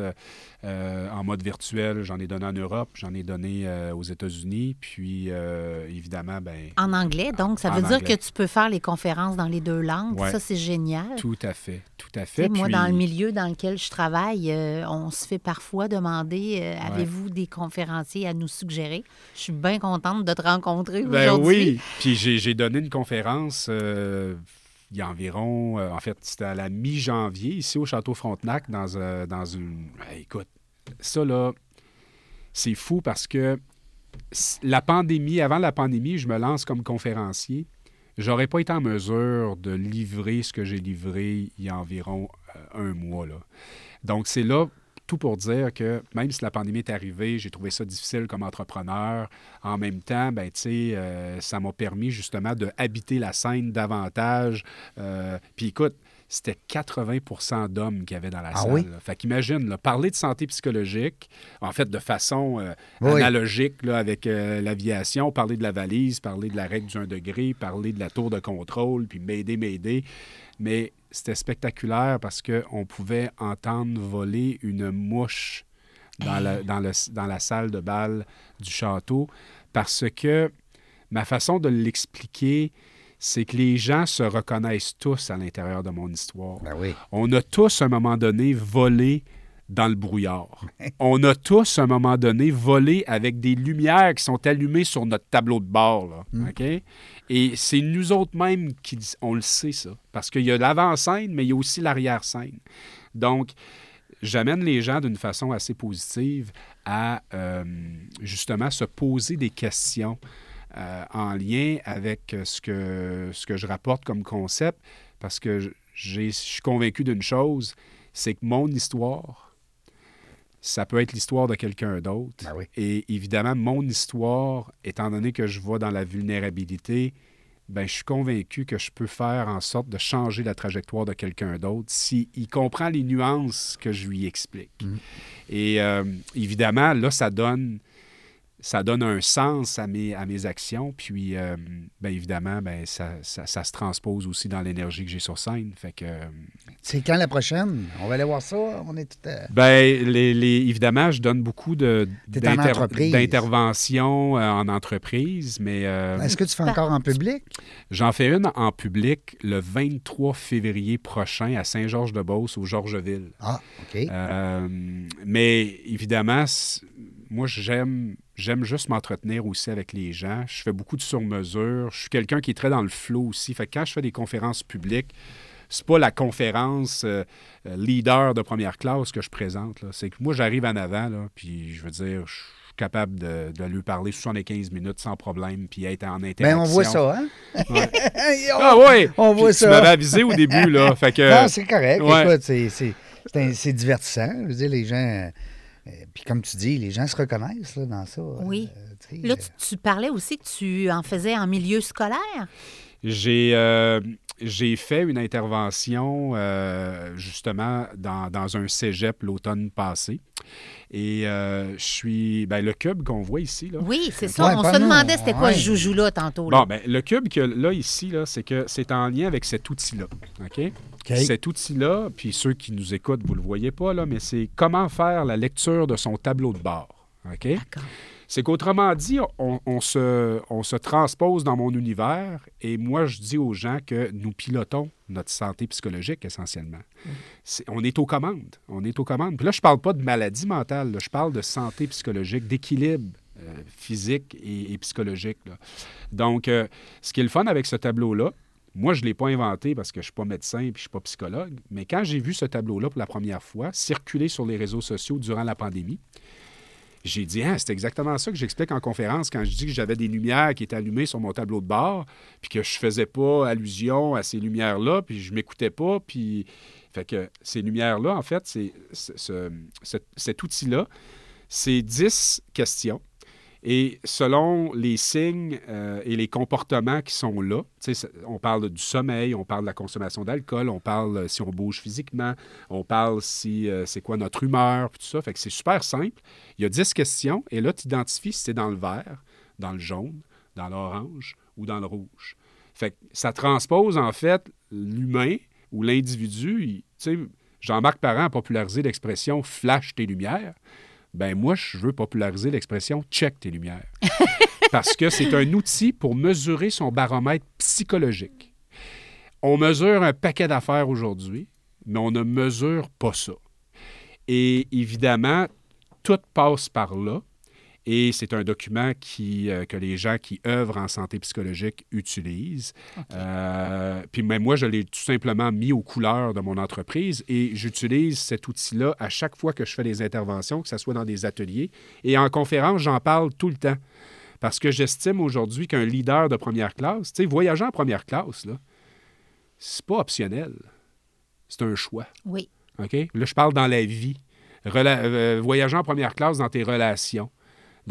euh, en mode virtuel. J'en ai donné en Europe, j'en ai donné euh, aux États-Unis. Puis évidemment, ben, En anglais, donc, ça veut dire anglais. que tu peux faire les conférences dans les deux langues. Ouais. Ça, c'est génial. tout à fait, tout à fait. Moi, dans le milieu dans lequel je travaille, on se fait parfois demander avez-vous des conférenciers à nous suggérer? Je suis bien contente de te rencontrer Ben aujourd'hui. oui. Puis j'ai j'ai donné une conférence il y a environ, euh, en fait, c'était à la mi-janvier, ici au Château Frontenac, dans, euh, dans une. Hey, écoute, ça là, c'est fou parce que la pandémie, avant la pandémie, je me lance comme conférencier. J'aurais pas été en mesure de livrer ce que j'ai livré il y a environ euh, un mois. Là. Donc, c'est là tout pour dire que même si la pandémie est arrivée, j'ai trouvé ça difficile comme entrepreneur. En même temps, ben, euh, ça m'a permis justement de habiter la scène davantage. Euh, Puis écoute, c'était 80 d'hommes qu'il y avait dans la Ah salle. oui? Fait qu'imagine, là, parler de santé psychologique, en fait, de façon euh, Oui. analogique là, avec euh, l'aviation, parler de la valise, parler de la règle du 1 degré, parler de la tour de contrôle, puis m'aider, m'aider. Mais c'était spectaculaire parce qu'on pouvait entendre voler une mouche dans la, dans, le- dans la salle de bal du château parce que ma façon de l'expliquer, c'est que les gens se reconnaissent tous à l'intérieur de mon histoire. Ben oui. On a tous, à un moment donné, volé dans le brouillard. On a tous, à un moment donné, volé avec des lumières qui sont allumées sur notre tableau de bord. là, OK? Et c'est nous autres mêmes qui on le sait, ça. Parce qu'il y a l'avant-scène, mais il y a aussi l'arrière-scène. Donc, j'amène les gens d'une façon assez positive à euh, justement se poser des questions euh, en lien avec euh, ce que, ce que je rapporte comme concept, parce que je suis convaincu d'une chose, c'est que mon histoire, ça peut être l'histoire de quelqu'un d'autre. Ben oui. Et évidemment, mon histoire, étant donné que je vois dans la vulnérabilité, ben, je suis convaincu que je peux faire en sorte de changer la trajectoire de quelqu'un d'autre s'il comprend les nuances que je lui explique. Et euh, évidemment, là, ça donne, ça donne un sens à mes, à mes actions. Puis, euh, ben, évidemment, ben, ça, ça- ça se transpose aussi dans l'énergie que j'ai sur scène. Fait que, euh, C'est quand la prochaine? On va aller voir ça. On est tout à... ben, les, les- évidemment, je donne beaucoup de, T'es en d'inter- entreprise. d'interventions euh, en entreprise, mais euh, Est-ce que tu fais encore en public? j'en fais une en public le 23 février prochain à Saint-Georges-de-Beauce, au Georgeville. Ah, OK. Euh, mais évidemment, c- moi, j'aime, j'aime juste m'entretenir aussi avec les gens. Je fais beaucoup de sur-mesure. Je suis quelqu'un qui est très dans le flow aussi. Fait que quand je fais des conférences publiques, c'est pas la conférence euh, euh, leader de première classe que je présente. C'est que moi, j'arrive en avant, là, puis je veux dire, je suis capable de, de lui parler 75 minutes sans problème, puis être en interaction. Ben, on voit ça, hein? Ah oui! On voit Tu ça. m'avais avisé au début, là. Fait que... Non, c'est correct. ouais. Écoute, c'est- divertissant. Je veux dire, les gens. Euh, puis comme tu dis, les gens se reconnaissent là, dans ça. Oui. Euh, Là, euh, tu, tu parlais aussi que tu en faisais en milieu scolaire. J'ai euh, j'ai fait une intervention euh, justement dans, dans un cégep l'automne passé. Et euh, je suis. Ben, le cube qu'on voit ici, là. Oui, c'est ça. Ouais, On se nous. demandait c'était quoi Ouais. ce joujou-là tantôt. là. Bon, ben, le cube que là, ici, là, c'est que c'est en lien avec cet outil-là. OK? OK. Cet outil-là, puis ceux qui nous écoutent, vous le voyez pas, là, mais c'est comment faire la lecture de son tableau de bord. OK? D'accord. C'est qu'autrement dit, on, on se, on se transpose dans mon univers et moi, je dis aux gens que nous pilotons notre santé psychologique essentiellement. C'est- on est aux commandes. On est aux commandes. Puis là, je parle pas de maladie mentale, là. je parle de santé psychologique, d'équilibre euh, physique et, et psychologique. là. Donc, euh, ce qui est le fun avec ce tableau-là, moi, je ne l'ai pas inventé parce que je ne suis pas médecin et je ne suis pas psychologue, mais quand j'ai vu ce tableau-là pour la première fois circuler sur les réseaux sociaux durant la pandémie, J'ai dit, ah, c'est exactement ça que j'explique en conférence quand je dis que j'avais des lumières qui étaient allumées sur mon tableau de bord, puis que je faisais pas allusion à ces lumières-là, puis je m'écoutais pas, puis... Fait que ces lumières-là, en fait, c'est, ce- cet- cet outil-là, c'est 10 questions. Et selon les signes euh, et les comportements qui sont là, on parle du sommeil, on parle de la consommation d'alcool, on parle euh, si on bouge physiquement, on parle si euh, c'est quoi notre humeur, tout ça. Fait c'est super simple. Il y a 10 questions et là, tu identifies si c'est dans le vert, dans le jaune, dans l'orange ou dans le rouge. Fait ça transpose en fait l'humain ou l'individu. Jean-Marc Parent a popularisé l'expression flash tes lumières. Ben moi, je veux populariser l'expression check tes lumières. Parce que c'est un outil pour mesurer son baromètre psychologique. On mesure un paquet d'affaires aujourd'hui, mais on ne mesure pas ça. Et évidemment, tout passe par là. Et c'est un document qui, euh, que les gens qui œuvrent en santé psychologique utilisent. Euh, puis même moi, je l'ai tout simplement mis aux couleurs de mon entreprise et j'utilise cet outil-là à chaque fois que je fais des interventions, que ce soit dans des ateliers. Et en conférence, j'en parle tout le temps. Parce que j'estime aujourd'hui qu'un leader de première classe, tu sais, voyager en première classe, là, c'est pas optionnel. C'est un choix. Oui. OK? Là, je parle dans la vie. Rela- euh, voyager en première classe dans tes relations,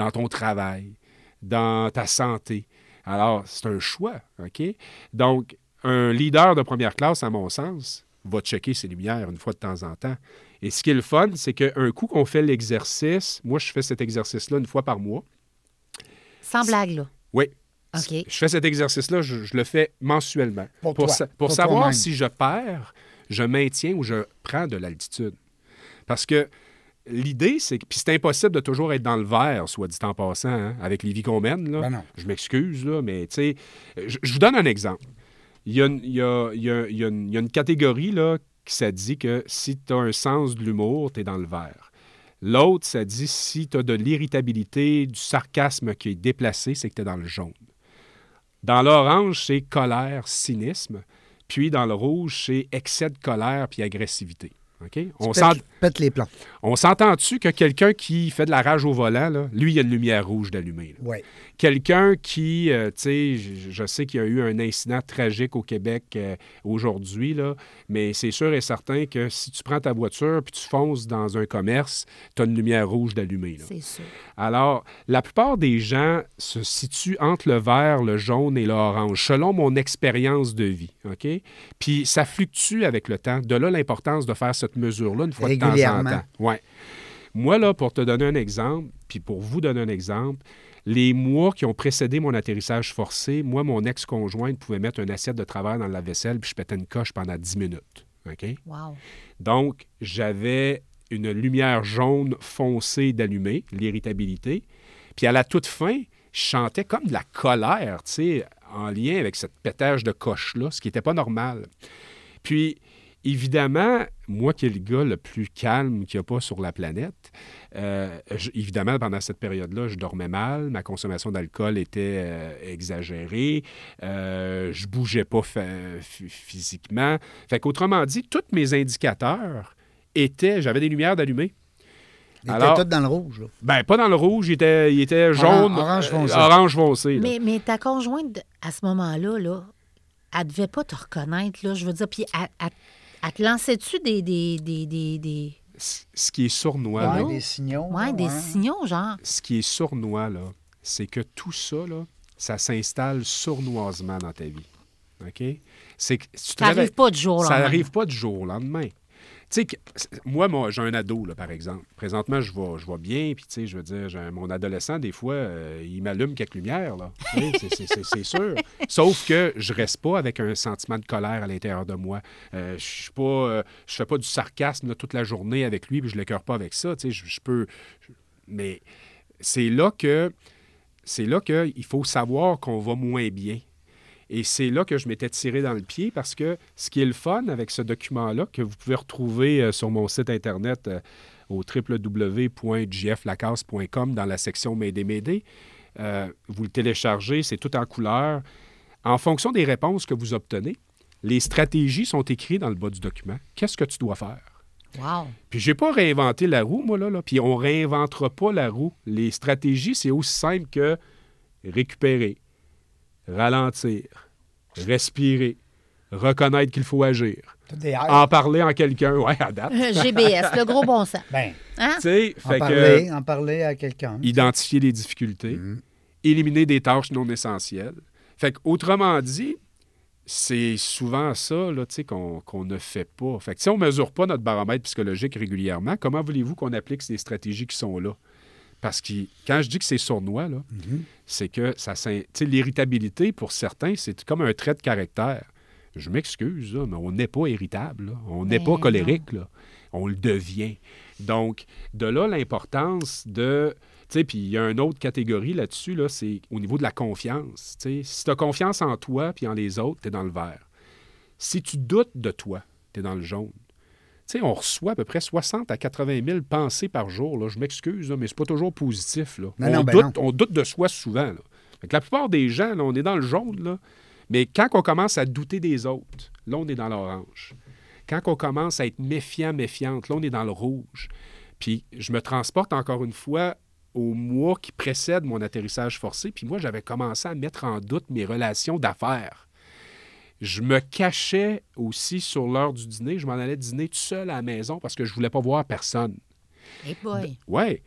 dans ton travail, dans ta santé. Alors, c'est un choix. OK? Donc, un leader de première classe, à mon sens, va checker ses lumières une fois de temps en temps. Et ce qui est le fun, c'est qu'un coup qu'on fait l'exercice, moi, je fais cet exercice-là une fois par mois. Sans blague, là. Oui. OK. Je fais cet exercice-là, je, je le fais mensuellement. Pour toi, sa- pour pour savoir si je perds, je maintiens ou je prends de l'altitude. Parce que l'idée, c'est que. Puis c'est impossible de toujours être dans le vert, soit dit en passant, hein, avec les vies qu'on mène. Là. Ben non. Je m'excuse, là, mais tu sais, je, vous donne un exemple. Il y a une, il y a- il y a- il y a une- il y a une catégorie là, qui ça dit que si tu as un sens de l'humour, tu es dans le vert. L'autre, ça dit si tu as de l'irritabilité, du sarcasme qui est déplacé, c'est que tu es dans le jaune. Dans l'orange, c'est colère, cynisme. Puis dans le rouge, c'est excès de colère puis agressivité. OK? On Tu pètes, pètes les plans. On s'entend-tu que quelqu'un qui fait de la rage au volant, là, lui, il a une lumière rouge d'allumée. Oui. Quelqu'un qui, euh, tu sais, je, je sais qu'il y a eu un incident tragique au Québec euh, aujourd'hui, là, mais c'est sûr et certain que si tu prends ta voiture puis tu fonces dans un commerce, tu as une lumière rouge d'allumée. C'est sûr. Alors, la plupart des gens se situent entre le vert, le jaune et l'orange, selon mon expérience de vie. OK? Puis ça fluctue avec le temps. De là l'importance de faire cette mesure-là une fois de temps en temps. Ouais. Moi, là, pour te donner un exemple, puis pour vous donner un exemple, les mois qui ont précédé mon atterrissage forcé, moi, mon ex-conjointe pouvait mettre une assiette de travail dans la vaisselle, puis je pétais une coche pendant 10 minutes. OK? Wow. Donc, j'avais une lumière jaune foncée d'allumée, l'irritabilité. Puis à la toute fin, je chantais comme de la colère, tu sais, en lien avec cette pétage de coche-là, ce qui n'était pas normal. Puis, évidemment, moi qui est le gars le plus calme qu'il n'y a pas sur la planète, euh, je- évidemment, pendant cette période-là, je dormais mal, ma consommation d'alcool était euh, exagérée, euh, je bougeais pas physiquement. Fait qu'autrement dit, tous mes indicateurs étaient, j'avais des lumières d'allumées. Il Alors- était tout dans le rouge. Là. Ben, pas dans le rouge, il était, il était jaune. orange euh, foncé. orange foncé. Mais, mais ta conjointe, à ce moment-là, là, elle devait pas te reconnaître, là, je veux dire. Puis elle, elle- elle te lançait-tu des, des, des, des, des- Ce qui est sournois, Ouais, là, des signaux. ouais, des ouais. signaux, genre? ce qui est sournois, là, c'est que tout ça, là, ça s'installe sournoisement dans ta vie. OK? C'est que tu te Ça n'arrive pas du jour au Ça lendemain. n'arrive pas du jour au lendemain. Sais, moi, moi j'ai un ado, là, par exemple. Présentement, je vois, bien, puis je veux dire, mon adolescent, des fois, euh, il m'allume quelques lumières, là. C'est- sûr. Sauf que je reste pas avec un sentiment de colère à l'intérieur de moi. Euh, je suis pas... euh, je fais pas du sarcasme toute la journée avec lui, puis je l'écœure pas avec ça, je, peux... mais c'est là que... C'est là qu'il faut savoir qu'on va moins bien. Et c'est là que je m'étais tiré dans le pied parce que ce qui est le fun avec ce document-là, que vous pouvez retrouver euh, sur mon site Internet euh, au www.jflacasse.com dans la section M'aider, m'aider, euh, vous le téléchargez, c'est tout en couleur. En fonction des réponses que vous obtenez, les stratégies sont écrites dans le bas du document. Qu'est-ce que tu dois faire? Wow. Puis j'ai pas réinventé la roue, moi, là. là. Puis on réinventera pas la roue. Les stratégies, c'est aussi simple que récupérer, ralentir, respirer, reconnaître qu'il faut agir, en parler en quelqu'un. Ouais, à date. GBS, le gros bon sens. Ben, Hein? En que parler, en parler à quelqu'un. identifier les difficultés, Mhm. éliminer des tâches non essentielles. Fait que, autrement dit, c'est souvent ça là, tu sais, qu'on qu'on ne fait pas. Fait que si on ne mesure pas notre baromètre psychologique régulièrement, comment voulez-vous qu'on applique ces stratégies qui sont là? Parce que quand je dis que c'est sournois, là, Mhm. c'est que ça l'irritabilité, pour certains, c'est comme un trait de caractère. Je m'excuse, mais on n'est pas irritable. là. On n'est Ben pas colérique. Là. On le devient. Donc, de là l'importance de. Tu sais, puis il y a une autre catégorie là-dessus, là, c'est au niveau de la confiance. Tu sais, si tu as confiance en toi puis en les autres, tu es dans le vert. Si tu doutes de toi, tu es dans le jaune. Sais, on reçoit à peu près 60 à 80 000 pensées par jour. Là. Je m'excuse, mais c'est pas toujours positif. Là. Non, on, non, ben doute, non. on doute de soi souvent. Là. Fait que la plupart des gens, là, on est dans le jaune, là. mais quand on commence à douter des autres, là, on est dans l'orange. Quand on commence à être méfiant, méfiante, là, on est dans le rouge. Puis je me transporte encore une fois au mois qui précède mon atterrissage forcé. Puis moi, j'avais commencé à mettre en doute mes relations d'affaires. Je me cachais aussi sur l'heure du dîner. Je m'en allais dîner tout seul à la maison parce que je voulais pas voir personne. Hey boy. Oui.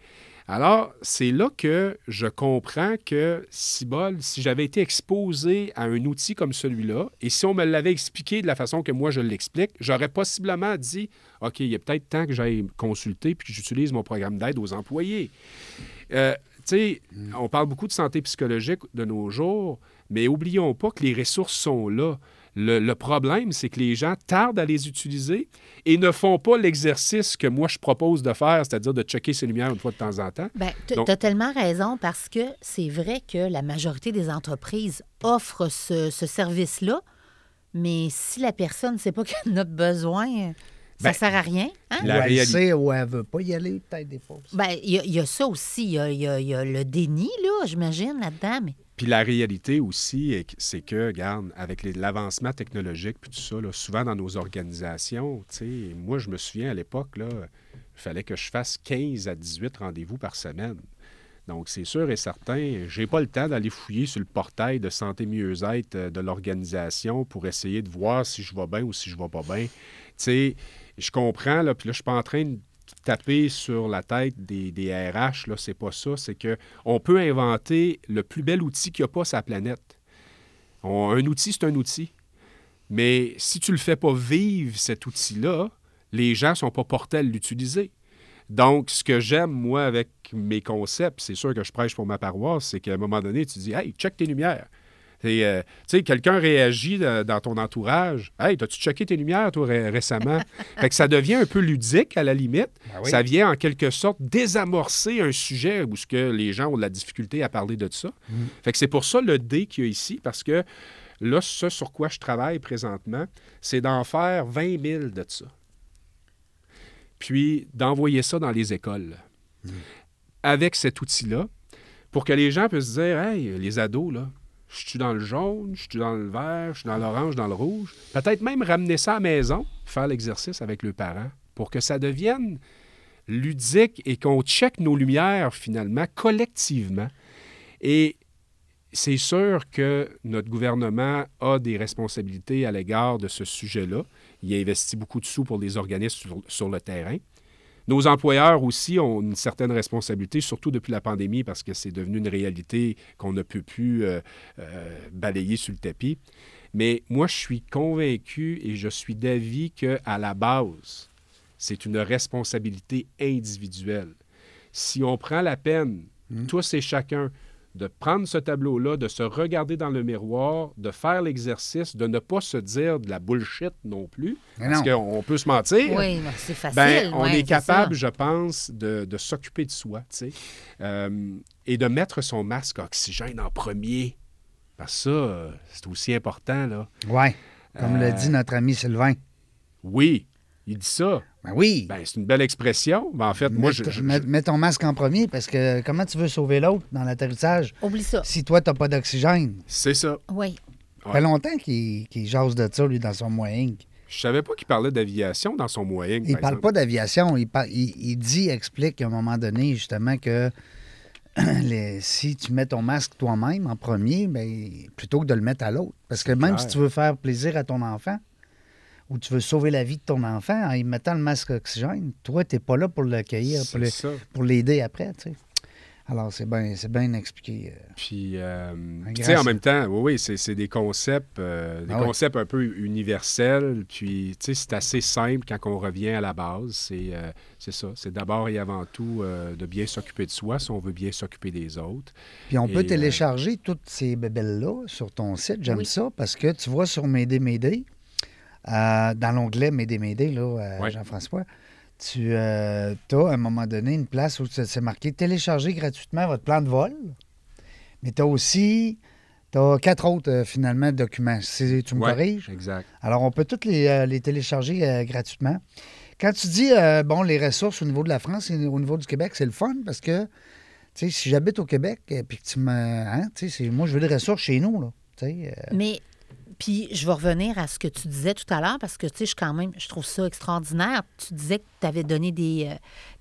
Alors, c'est là que je comprends que, si bol, si j'avais été exposé à un outil comme celui-là, et si on me l'avait expliqué de la façon que moi je l'explique, j'aurais possiblement dit OK, il y a peut-être temps que j'aille consulter puis que j'utilise mon programme d'aide aux employés. Euh, tu sais, on parle beaucoup de santé psychologique de nos jours, mais oublions pas que les ressources sont là. Le, le problème, c'est que les gens tardent à les utiliser et ne font pas l'exercice que moi je propose de faire, c'est-à-dire de checker ses lumières une fois de temps en temps. Ben, tu as tellement raison parce que c'est vrai que la majorité des entreprises offrent ce, ce service-là, mais si la personne ne sait pas qu'elle en a besoin, ça Ben, ne sert à rien. hein? La ou elle réalité- sait ou elle veut pas y aller, peut-être des fois. Ben, il y, a- il y a ça aussi. Il y a, y y le déni, là, j'imagine, là-dedans. Mais... Puis la réalité aussi, c'est que, regarde, avec l'avancement technologique, puis tout ça, souvent dans nos organisations, moi, je me souviens à l'époque, il fallait que je fasse 15 à 18 rendez-vous par semaine. Donc, c'est sûr et certain, j'ai pas le temps d'aller fouiller sur le portail de santé mieux-être euh, de l'organisation pour essayer de voir si je vais bien ou si je vais pas bien. Tu sais, je comprends, là, puis là, je suis pas en train de taper sur la tête des, RH, là, c'est pas ça. C'est que on peut inventer le plus bel outil qu'il n'y a pas sur la planète. Un outil, c'est un outil. Mais si tu ne le fais pas vivre, cet outil-là, les gens ne sont pas portés à l'utiliser. Donc, ce que j'aime, moi, avec mes concepts, c'est sûr que je prêche pour ma paroisse, c'est qu'à un moment donné, tu dis Hey, check tes lumières. Euh, tu sais, quelqu'un réagit de- dans ton entourage. Hey, t'as-tu checké tes lumières, toi, ré- récemment? fait que ça devient un peu ludique, à la limite. Ben oui. Ça vient, en quelque sorte, désamorcer un sujet où ce que les gens ont de la difficulté à parler de ça. Fait que c'est pour ça le D qu'il y a ici, parce que là, ce sur quoi je travaille présentement, c'est d'en faire 20 000 de ça. Puis d'envoyer ça dans les écoles avec cet outil-là pour que les gens puissent se dire Hey, les ados, là, je suis dans le jaune, je suis dans le vert, je suis dans l'orange, dans le rouge. Peut-être même ramener ça à la maison, faire l'exercice avec le parent pour que ça devienne ludique et qu'on check nos lumières finalement collectivement. Et c'est sûr que notre gouvernement a des responsabilités à l'égard de ce sujet-là. Il investit beaucoup de sous pour les organismes sur le terrain. Nos employeurs aussi ont une certaine responsabilité, surtout depuis la pandémie, parce que c'est devenu une réalité qu'on ne peut plus euh, euh, balayer sur le tapis. Mais moi, je suis convaincu et je suis d'avis qu'à la base, c'est une responsabilité individuelle. Si on prend la peine, tous et chacun, de prendre ce tableau-là, de se regarder dans le miroir, de faire l'exercice, de ne pas se dire de la bullshit non plus, Mais parce qu'on peut se mentir. Oui, ben, c'est facile. Ben, on ouais, est capable, ça. je pense, de, de s'occuper de soi, tu sais, euh, et de mettre son masque oxygène en premier. Parce que ça, euh, c'est aussi important, là. Oui, comme l'a Euh, dit notre ami Sylvain. Oui, il dit ça. Ben oui. Ben, c'est une belle expression. Ben, en fait, moi, mets, je, t- je- mets- ton masque en premier parce que comment tu veux sauver l'autre dans l'atterrissage Oublie ça. si toi, t'as pas d'oxygène? c'est ça. Oui. Ça fait longtemps qu'il qu'il jase de ça, lui, dans son moyen. Je savais pas qu'il parlait d'aviation dans son moyen. Il parle pas d'aviation. Il, par- il, il dit, explique à un moment donné, justement, que les- si tu mets ton masque toi-même en premier, ben, plutôt que de le mettre à l'autre. Parce que même clair. si tu veux faire plaisir à ton enfant ou tu veux sauver la vie de ton enfant en y mettant le masque oxygène, toi, tu n'es pas là pour l'accueillir, pour l'aider après. tu sais. Alors, c'est bien c'est bien expliqué. euh. Puis, euh, tu sais, en même temps, oui, oui, c'est des concepts, euh, des Ah oui. concepts un peu universels. Puis, tu sais, c'est assez simple quand on revient à la base. C'est euh, c'est ça. C'est d'abord et avant tout euh, de bien s'occuper de soi si on veut bien s'occuper des autres. Puis on Et, peut euh, télécharger toutes ces bébelles-là sur ton site. J'aime Oui. ça parce que tu vois sur M'aider, M'aider, euh, dans l'onglet M'aider, M'aider, là, euh, Ouais. Jean-François, tu as à un moment donné une place où c'est marqué télécharger gratuitement votre plan de vol. Mais tu as aussi t'as quatre autres, euh, finalement, documents. Si tu me Ouais, corriges? Exact. Alors, on peut tous les, euh, les télécharger euh, gratuitement. Quand tu dis, euh, bon, les ressources au niveau de la France et au niveau du Québec, c'est le fun parce que, tu sais, si j'habite au Québec et puis que tu me. Hein, tu sais, moi, je veux des ressources chez nous, là. Tu sais, euh, Mais, puis je vais revenir à ce que tu disais tout à l'heure parce que, tu sais, je, quand même, je trouve ça extraordinaire. Tu disais que tu avais donné des, euh,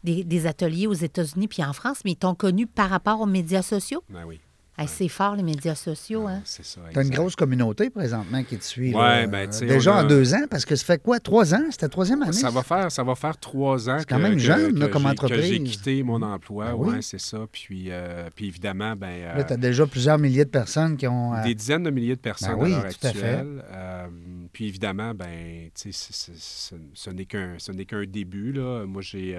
des, des ateliers aux États-Unis puis en France, mais ils t'ont connu par rapport aux médias sociaux? Ben oui. Hey, c'est fort, les médias sociaux. Hein? C'est ça. T'as une exact. grosse communauté présentement qui te suit. Ouais, ben, tu Déjà a- en deux ans, parce que ça fait quoi? Trois ans? C'était la troisième année? Ça va faire, ça va faire trois ans C'est quand même que- jeune, là, comme entreprise. Que j'ai quitté mon emploi, Ben oui. ouais, c'est ça. Puis, euh, puis évidemment, ben, euh, Là, tu as déjà plusieurs milliers de personnes qui ont. euh, des dizaines de milliers de personnes Ben oui, à l'heure tout à fait. actuelle. Euh, puis évidemment, ben, tu c'est- c'est- ce n'est qu'un, ce n'est qu'un début là. Moi, j'ai,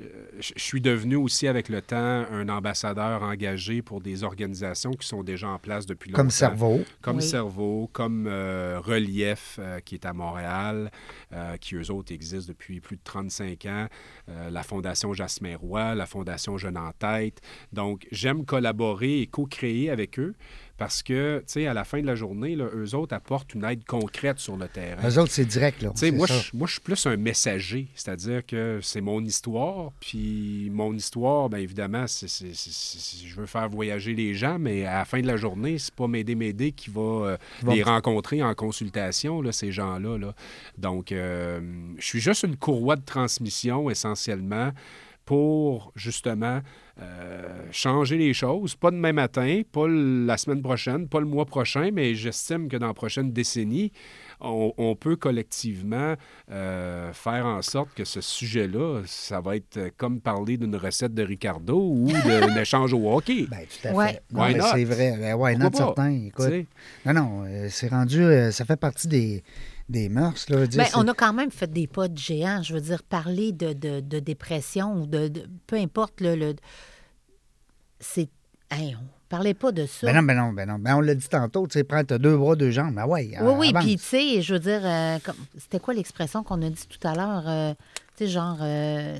je je suis devenu aussi avec le temps un ambassadeur engagé pour des organisations qui sont déjà en place depuis longtemps. comme cerveau. Comme Oui. Cerveau, comme euh, Relief, euh, qui est à Montréal, euh, qui eux autres existent depuis plus de 35 ans, euh, la Fondation Jasmin Roy, la Fondation Jeune en tête. Donc, j'aime collaborer et co-créer avec eux parce que, tu sais, à la fin de la journée, là, eux autres apportent une aide concrète sur le terrain. Eux autres, c'est direct, là. Tu sais, C'est moi, je, moi, je suis plus un messager, c'est-à-dire que c'est mon histoire, puis mon histoire, bien évidemment, c'est, c'est- c'est- c'est- je veux faire voyager les gens, mais à la fin de la journée, c'est pas m'aider, m'aider qui va euh, les rencontrer en consultation, là, ces gens-là. Là. Donc, euh, je suis juste une courroie de transmission, essentiellement, pour justement euh, changer les choses. Pas demain matin, pas la semaine prochaine, pas le mois prochain, mais j'estime que dans la prochaine décennie, on, on peut collectivement euh, faire en sorte que ce sujet-là, ça va être comme parler d'une recette de Ricardo ou d'un échange au hockey. Ben, tout à Ouais. fait. Not? c'est vrai. Ben, why Pourquoi not, pas? certain? Écoute, non, non, euh, c'est rendu, euh, ça fait partie des, des mœurs, là. Dire, Ben, on a quand même fait des pas de géants. Je veux dire, parler de, de- de dépression ou de, de- Peu importe, le. le- c'est. Hey, on parlait pas de ça. Ben non, ben non, ben non. Ben on l'a dit tantôt, tu sais, prends t'as deux bras, deux jambes. Ben ouais, oui, oui, puis tu sais, je veux dire, euh, c'était quoi l'expression qu'on a dit tout à l'heure? euh, tu sais, genre, euh,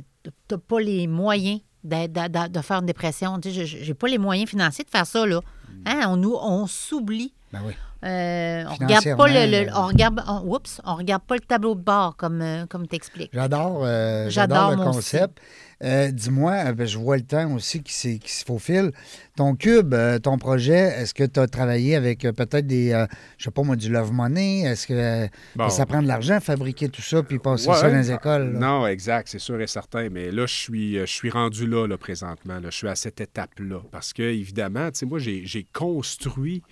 t'as pas les moyens d'a- de, faire une dépression. Tu sais, j'ai- j'ai pas les moyens financiers de faire ça, là. Hein, on nous, on s'oublie. Ben oui. Euh, on regarde pas le, le- Financièrement, on regarde, on, oups, on regarde pas le tableau de bord comme, euh, comme t'expliques. J'adore, euh, J'adore, j'adore le concept. Euh, Dis-moi, euh, ben, je vois le temps aussi qui, s'est- qui se faufile. Ton cube, euh, ton projet, est-ce que tu as travaillé avec euh, peut-être des, euh, je sais pas moi, du love money? Est-ce que, euh, Bon. ça prend de l'argent, fabriquer tout ça, puis passer Ouais, ça dans les écoles? là? Non, exact, c'est sûr et certain. Mais là, je suis, euh, je suis rendu là, là présentement. là. Je suis à cette étape-là. Parce que, évidemment, tu sais, moi, j'ai j'ai construit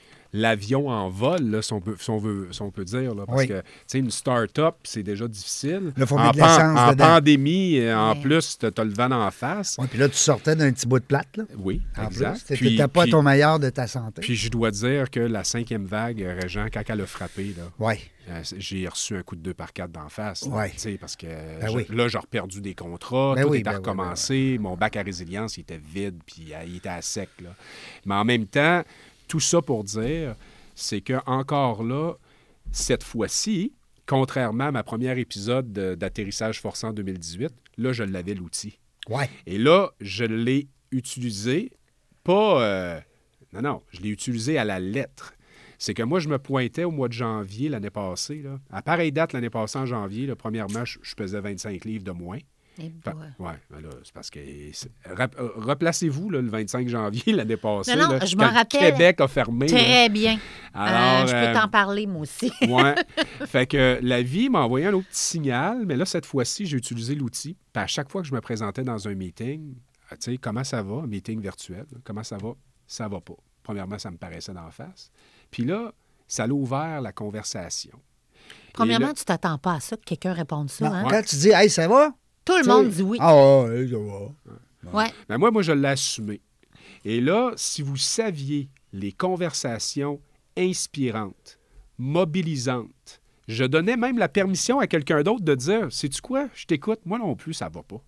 l'avion en vol, là, si, on peut, si on veut, si on peut dire. Là, parce Oui. que, tu sais, une start-up, c'est déjà difficile. Là, faut en mettre de l'essence en dedans. pandémie, euh, en plus, tu as le vent en face. Ouais, puis là, tu sortais d'un petit bout de plate, là. Oui, En exact. Puis- t'étais pas puis- ton meilleur de ta santé. Puis je dois dire que la cinquième vague, euh, Régent, quand elle a frappé, là, Oui. euh, j'ai reçu un coup de 2 par 4 d'en face. là, Ouais. tu sais, Parce que Ben je- oui. là, j'ai perdu des contrats, Ben tout oui, était ben oui, recommencé. Mon bac à résilience, il était vide, puis il était à sec. Là. Mais en même temps, tout ça pour dire, c'est que encore là, cette fois-ci, contrairement à ma première épisode de- d'atterrissage forçant en 2018, là, je l'avais l'outil. Ouais. Et là, je l'ai utilisé, pas... euh, non, non, je l'ai utilisé à la lettre. C'est que moi, je me pointais au mois de janvier l'année passée. Là. À pareille date, l'année passée, en janvier, là, premièrement, je, je pesais 25 livres de moins. Eh ouais, ben là, c'est parce que. euh, Replacez-vous le 25 janvier l'année passée. Non, non, là, je rappelle. Québec a fermé. là. Très bien. Alors, Euh, je euh, peux t'en parler, moi aussi. Ouais. fait que la vie m'a envoyé un autre petit signal, mais là, cette fois-ci, j'ai utilisé l'outil. Puis à chaque fois que je me présentais dans un meeting, euh, tu sais, comment ça va, un meeting virtuel, comment ça va? Ça va pas. Premièrement, ça me paraissait d'en face. Puis là, ça a ouvert la conversation. Premièrement, là- tu t'attends pas à ça, que quelqu'un réponde ça. Non, hein? Quand tu dis, hey, ça va? Tout le monde dit oui. Ah, ouais, ça va. Ouais. Ben moi, moi, je l'ai assumé. Et là, si vous saviez les conversations inspirantes, mobilisantes, je donnais même la permission à quelqu'un d'autre de dire Sais-tu quoi, je t'écoute, moi non plus, ça va pas.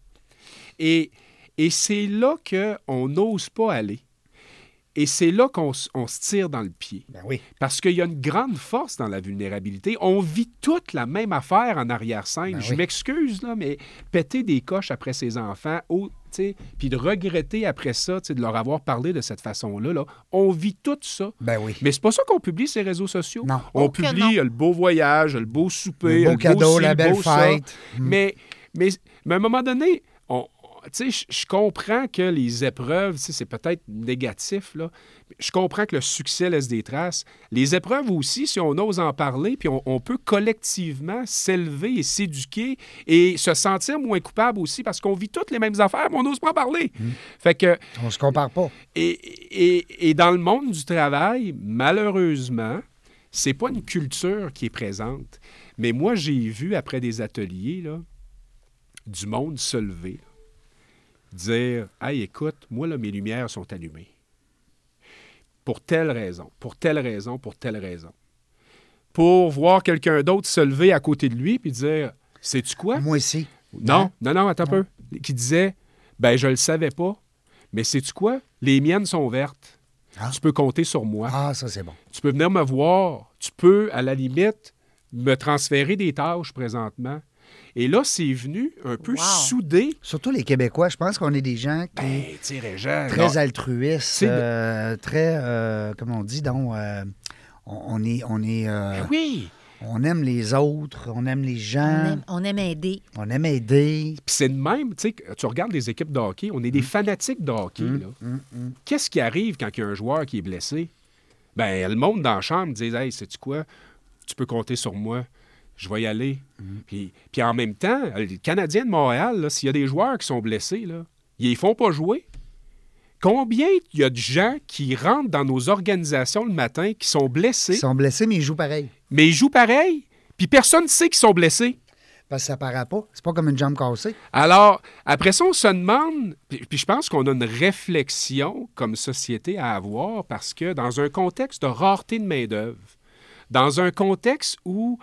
Et, et c'est là qu'on n'ose pas aller. Et c'est là qu'on se tire dans le pied. Ben oui. Parce qu'il y a une grande force dans la vulnérabilité. On vit toute la même affaire en arrière-scène. Ben Je oui. m'excuse, là, mais péter des coches après ses enfants, au- puis de regretter après ça, de leur avoir parlé de cette façon-là, là, on vit tout ça. Ben oui. Mais c'est pas ça qu'on publie sur les réseaux sociaux. Non. On Oh publie non. le beau voyage, le beau souper, Le beau cadeau, ci, la le belle beau ça. fête. Mm. Mais, mais, mais à un moment donné, on, on- tu sais, je- comprends que les épreuves, c'est peut-être négatif, là. Je comprends que le succès laisse des traces. Les épreuves aussi, si on ose en parler, puis on, on peut collectivement s'élever et s'éduquer et se sentir moins coupable aussi parce qu'on vit toutes les mêmes affaires, mais on n'ose pas en parler. Mm. Fait que, On se compare pas. et, et- et dans le monde du travail, malheureusement, c'est pas une culture qui est présente. Mais moi, j'ai vu après des ateliers, là, du monde se lever, dire Hey, écoute, moi, là, mes lumières sont allumées. Pour telle raison, pour telle raison, pour telle raison. Pour voir quelqu'un d'autre se lever à côté de lui puis dire Sais-tu quoi? Moi aussi. Non, Hein? non, non, attends un peu. Qui disait Ben, je le savais pas, mais sais-tu quoi? Les miennes sont vertes. Ah. Tu peux compter sur moi. Ah, ça, c'est bon. Tu peux venir me voir. Tu peux, à la limite, me transférer des tâches présentement. Et là, c'est venu un peu Wow. soudé. Surtout les Québécois, je pense qu'on est des gens qui Ben, très non, altruistes, euh, très, euh, comment on dit, donc, euh, on, on est, on est, euh, ben oui. on aime les autres, on aime les On gens, aime, on aime aider. on aime aider. Puis c'est de même, tu sais, tu regardes les équipes de hockey, on est Mm. des fanatiques de hockey. là. Qu'est-ce qui arrive quand il y a un joueur qui est blessé? Ben, le monde dans la chambre dit Hey, sais-tu quoi? Tu peux compter sur moi. Je vais y aller. Mm. Puis, puis en même temps, les Canadiens de Montréal, s'il y a des joueurs qui sont blessés, là, ils ne font pas jouer. Combien il y a de gens qui rentrent dans nos organisations le matin qui sont blessés, Ils sont blessés, mais ils jouent pareil. mais ils jouent pareil, puis personne ne sait qu'ils sont blessés? Parce que ça paraît pas. C'est pas comme une jambe cassée. Alors, après ça, on se demande, puis, puis je pense qu'on a une réflexion comme société à avoir parce que dans un contexte de rareté de main-d'œuvre, dans un contexte où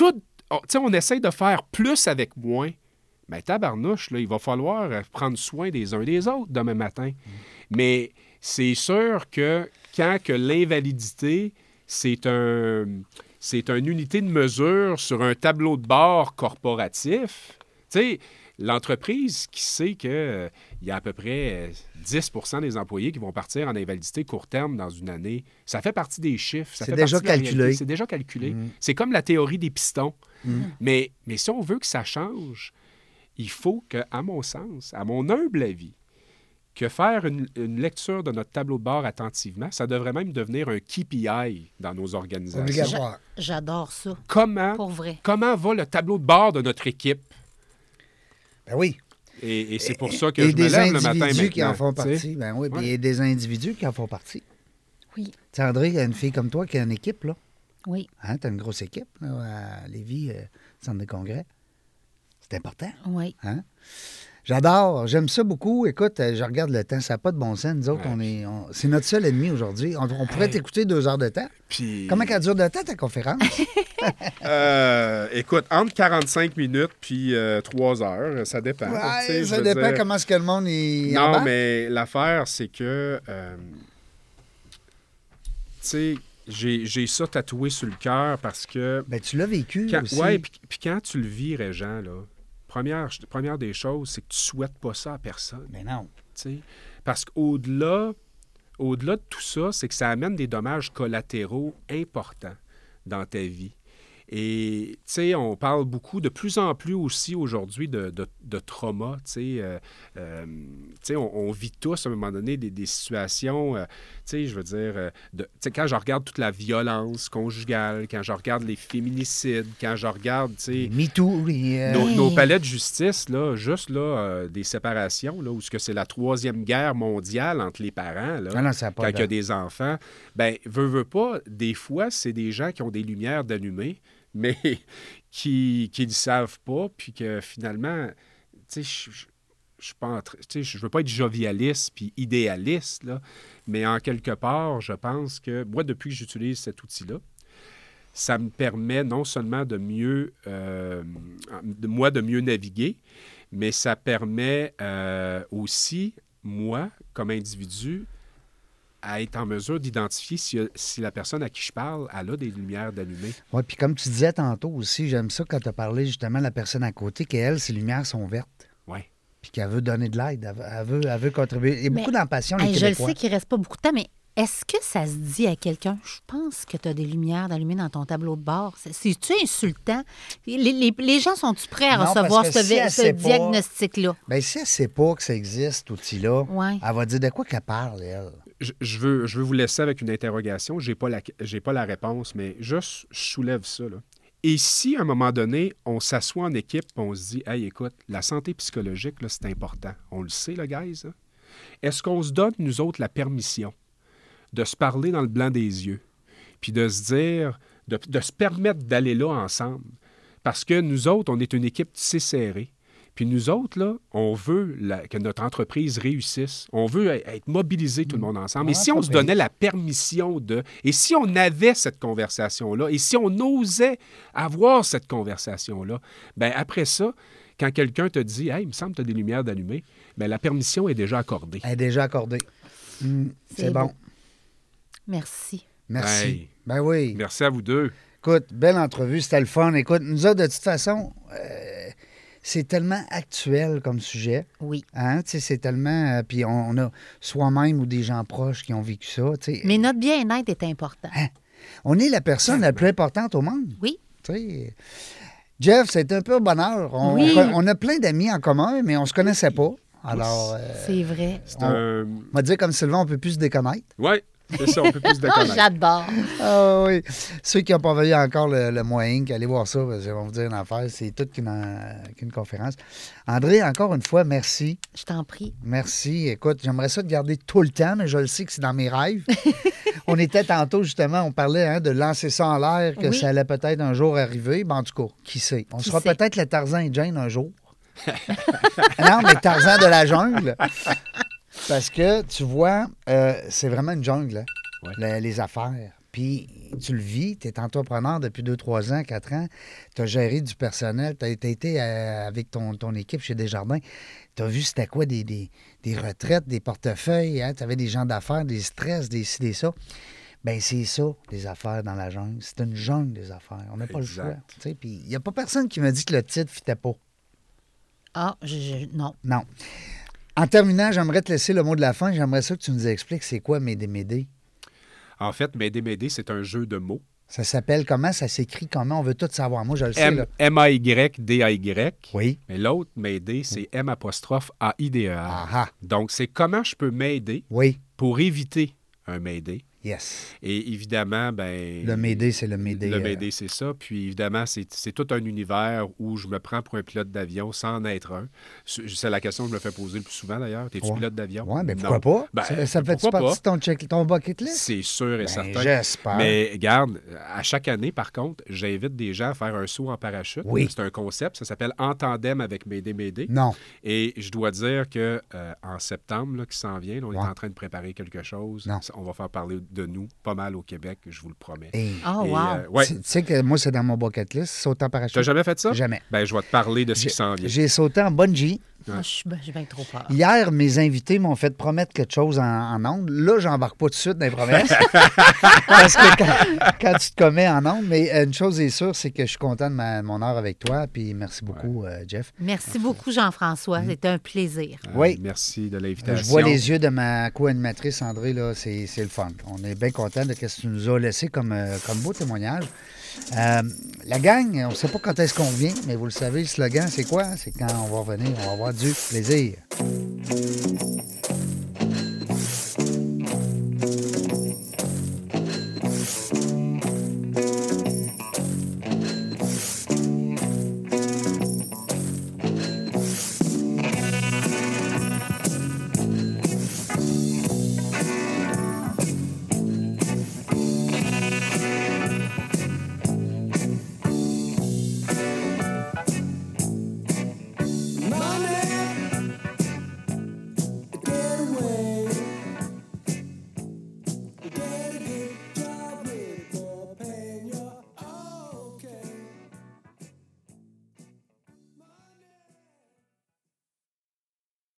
tout, oh, sais, on essaye de faire plus avec moins, mais tabarnouche, là, il va falloir euh, prendre soin des uns des autres demain matin. Mais c'est sûr que quand que l'invalidité, c'est un c'est une unité de mesure sur un tableau de bord corporatif, tu sais, l'entreprise qui sait qu'il y a à peu près euh, 10 des employés qui vont partir en invalidité court terme dans une année, ça fait partie des chiffres. ça C'est fait déjà de la calculé. C'est déjà calculé. C'est comme la théorie des pistons. Mais, mais si on veut que ça change, il faut que, à mon sens, à mon humble avis, que faire une, une lecture de notre tableau de bord attentivement, ça devrait même devenir un KPI dans nos organisations. Obligatoire. J'adore ça. Comment, Pour vrai. comment va le tableau de bord de notre équipe? Ben oui. Et, et c'est pour ça que et je me des lève le matin individus qui en font partie. Ben oui, puis il y a des individus qui en font partie. Oui. Tu sais, André, il y a une fille comme toi qui a une équipe, là. Oui. Hein, tu as une grosse équipe, là, à Lévis, euh, centre de congrès. C'est important. Oui. Hein? J'adore, j'aime ça beaucoup. Écoute, euh, je regarde le temps, ça n'a pas de bon sens. Nous autres, Ouais. on est, on- c'est notre seul ennemi aujourd'hui. On, on pourrait Hey. t'écouter deux heures de temps. Puis, Comment qu'elle dure de temps, ta conférence? euh, écoute, entre 45 minutes puis 3 heures, ça dépend. Ouais, ça dépend dire- comment est-ce que le monde est Non, embarque. mais l'affaire, c'est que, euh, tu sais, j'ai j'ai ça tatoué sur le cœur parce que Ben, tu l'as vécu Quand, aussi. ouais, puis puis quand tu le vis, Régent, là, première, première des choses, c'est que tu souhaites pas ça à personne. Mais non. Parce qu'au-delà au-delà de tout ça, c'est que ça amène des dommages collatéraux importants dans ta vie. Et, tu sais, on parle beaucoup, de plus en plus aussi aujourd'hui de, de, de trauma. Tu sais, euh, euh, tu sais, on, on vit tous à un moment donné des, des situations, euh, tu sais, je veux dire, euh, de- tu sais, quand je regarde toute la violence conjugale, quand je regarde les féminicides, quand je regarde, tu sais, MeToo, nos, nos palais de justice, là, juste là, euh, des séparations, là, où ce que c'est la troisième guerre mondiale entre les parents, là, Ah non, ça quand il y a des enfants, ben, veut, veut pas, des fois, c'est des gens qui ont des lumières d'allumer, mais qui ne savent pas, puis que finalement, tu sais, je- je veux pas être jovialiste puis idéaliste, là, mais en quelque part, je pense que moi, depuis que j'utilise cet outil-là, ça me permet non seulement de mieux, euh, moi, de mieux naviguer, mais ça permet euh, aussi, moi, comme individu, à être en mesure d'identifier si, si la personne à qui je parle, elle a des lumières d'allumer. Oui, puis comme tu disais tantôt aussi, j'aime ça quand tu as parlé justement de la personne à côté, qu'elle, ses lumières sont vertes, Ouais. puis qu'elle veut donner de l'aide, elle veut, elle veut, elle veut contribuer. Il y a Mais, beaucoup d'empassion, les Hey, je le sais qu'il reste pas beaucoup de temps, mais est-ce que ça se dit à quelqu'un, je pense que tu as des lumières d'allumer dans ton tableau de bord? C'est- C'est-tu insultant? Les, les- les gens sont-tu prêts à Non, recevoir ce, si diagnostic-là? Bien, si elle ne sait pas que ça existe, cet outil-là, Ouais. elle va dire de quoi qu'elle parle, elle. Je, veux, vous laisser avec une interrogation. Je n'ai pas, la- réponse, mais juste, je soulève ça. Et si, à un moment donné, on s'assoit en équipe on se dit Hey, écoute, la santé psychologique, c'est important. On le sait, le guys. hein? Est-ce qu'on se donne, nous autres, la permission de se parler dans le blanc des yeux, puis de se dire, de, de se permettre d'aller là ensemble? Parce que nous autres, on est une équipe tissée serrée. Puis nous autres, là, on veut la- que notre entreprise réussisse. On veut e- être mobilisés tout le monde ensemble. Et si on se donnait la permission de... Et si on avait cette conversation-là, et si on osait avoir cette conversation-là, ben après ça, quand quelqu'un te dit « Hey, il me semble que tu as des lumières d'allumer ben la permission est déjà accordée. Elle est déjà accordée. Hmm, C'est c'est bon. Merci. Merci. Hey. Ben oui. Merci à vous deux. Écoute, belle entrevue, c'était le fun. Écoute, nous autres, de toute façon, euh, c'est tellement actuel comme sujet. Oui. Hein? Tu sais, C'est tellement. euh, puis on, on a soi-même ou des gens proches qui ont vécu ça. tu sais. Mais notre bien-être est important. Hein? On est la personne la plus importante au monde. Oui. tu sais. Jeff, c'est un peu un bonheur. On, Oui. on- a plein d'amis en commun, mais on se connaissait pas. Alors, euh, C'est vrai. C'est On- un... on va dire comme Sylvain, on peut plus se déconnaître. Oui, c'est ça, on peut plus se Ah, j'adore. Ah oui. Ceux qui n'ont pas vu encore le, le moyen, allez voir ça, parce que je vais vous dire une affaire, c'est toute qu'une qu'une conférence. André, encore une fois, merci. Je t'en prie. Merci. Écoute, j'aimerais ça te garder tout le temps, mais je le sais que c'est dans mes rêves. on était tantôt, justement, on parlait hein, de lancer ça en l'air, que Oui. ça allait peut-être un jour arriver. Ben, en tout cas, qui sait? On Qui sera peut-être le Tarzan et Jane un jour. non, mais Tarzan de la jungle. Parce que, tu vois, euh, c'est vraiment une jungle, hein, Ouais. le- les affaires. Puis, tu le vis, tu es entrepreneur depuis 2, 3 ans, 4 ans. Tu as géré du personnel, tu as, été euh, avec ton, ton équipe chez Desjardins. Tu as vu c'était quoi des, des, des retraites, des portefeuilles. tu avais des gens d'affaires, des stress, des ci, des ça. Ben c'est ça, les affaires dans la jungle. C'est une jungle, des affaires. On n'a pas le choix. Puis, il n'y a pas personne qui m'a dit que le titre ne fitait pas. Ah, je, je- non. Non. En terminant, j'aimerais te laisser le mot de la fin. J'aimerais ça que tu nous expliques c'est quoi Médé Médé. En fait, M'aider, m'aider, c'est un jeu de mots. Ça s'appelle comment? Ça s'écrit comment? On veut tout savoir. Moi, je le sais. M-A-Y-D-A-Y. Oui. Mais l'autre, m'aider, c'est M apostrophe A-I-D-E-R. Ah ah. Donc, c'est comment je peux m'aider Oui. pour éviter un m'aider. Yes. Et évidemment, ben Le Médé, c'est le Médé. Le euh, m'aider, c'est ça. Puis évidemment, c'est tout un univers où je me prends pour un pilote d'avion sans en être un. C'est la question que je me fais poser le plus souvent d'ailleurs. T'es-tu Ouais. pilote d'avion? Oui, mais Non. pourquoi pas? Ben, ça ça fait-tu partie de ton, check, ton bucket list? C'est sûr et Ben, certain. J'espère. Mais garde, à chaque année, par contre, j'invite des gens à faire un saut en parachute. Oui. C'est un concept, ça s'appelle En tandem avec Médé Médé. Non. Et je dois dire que euh, en septembre, là, qui s'en vient, là, on Ouais. est en train de préparer quelque chose. Non. On va faire parler de nous pas mal au Québec, je vous le promets. Hey. Oh, Et, wow. euh, ouais. Tu sais que moi, c'est dans mon bucket list, sauter en parachute. T'as jamais fait ça? Jamais. Ben, je vais te parler de ce qui J'ai- s'en vient. J'ai sauté en bungee. Moi, je suis ben, j'ai bien trop peur. Hier, mes invités m'ont fait promettre quelque chose en, en ondes. Là, j'embarque pas tout de suite dans les promesses. Parce que quand, quand tu te commets en ondes, mais euh, une chose est sûre, c'est que je suis content de, ma- de mon heure avec toi. Puis merci beaucoup, euh, Jeff. Merci beaucoup, Jean-François. C'était un plaisir. Euh, Oui. Merci de l'invitation. Je vois les yeux de ma co-animatrice André, là, c'est c'est le fun. On est bien content de ce que tu nous as laissé comme, euh, comme beau témoignage. Euh, la gang, on ne sait pas quand est-ce qu'on vient, mais vous le savez, le slogan, c'est quoi? C'est quand on va revenir, on va avoir du plaisir.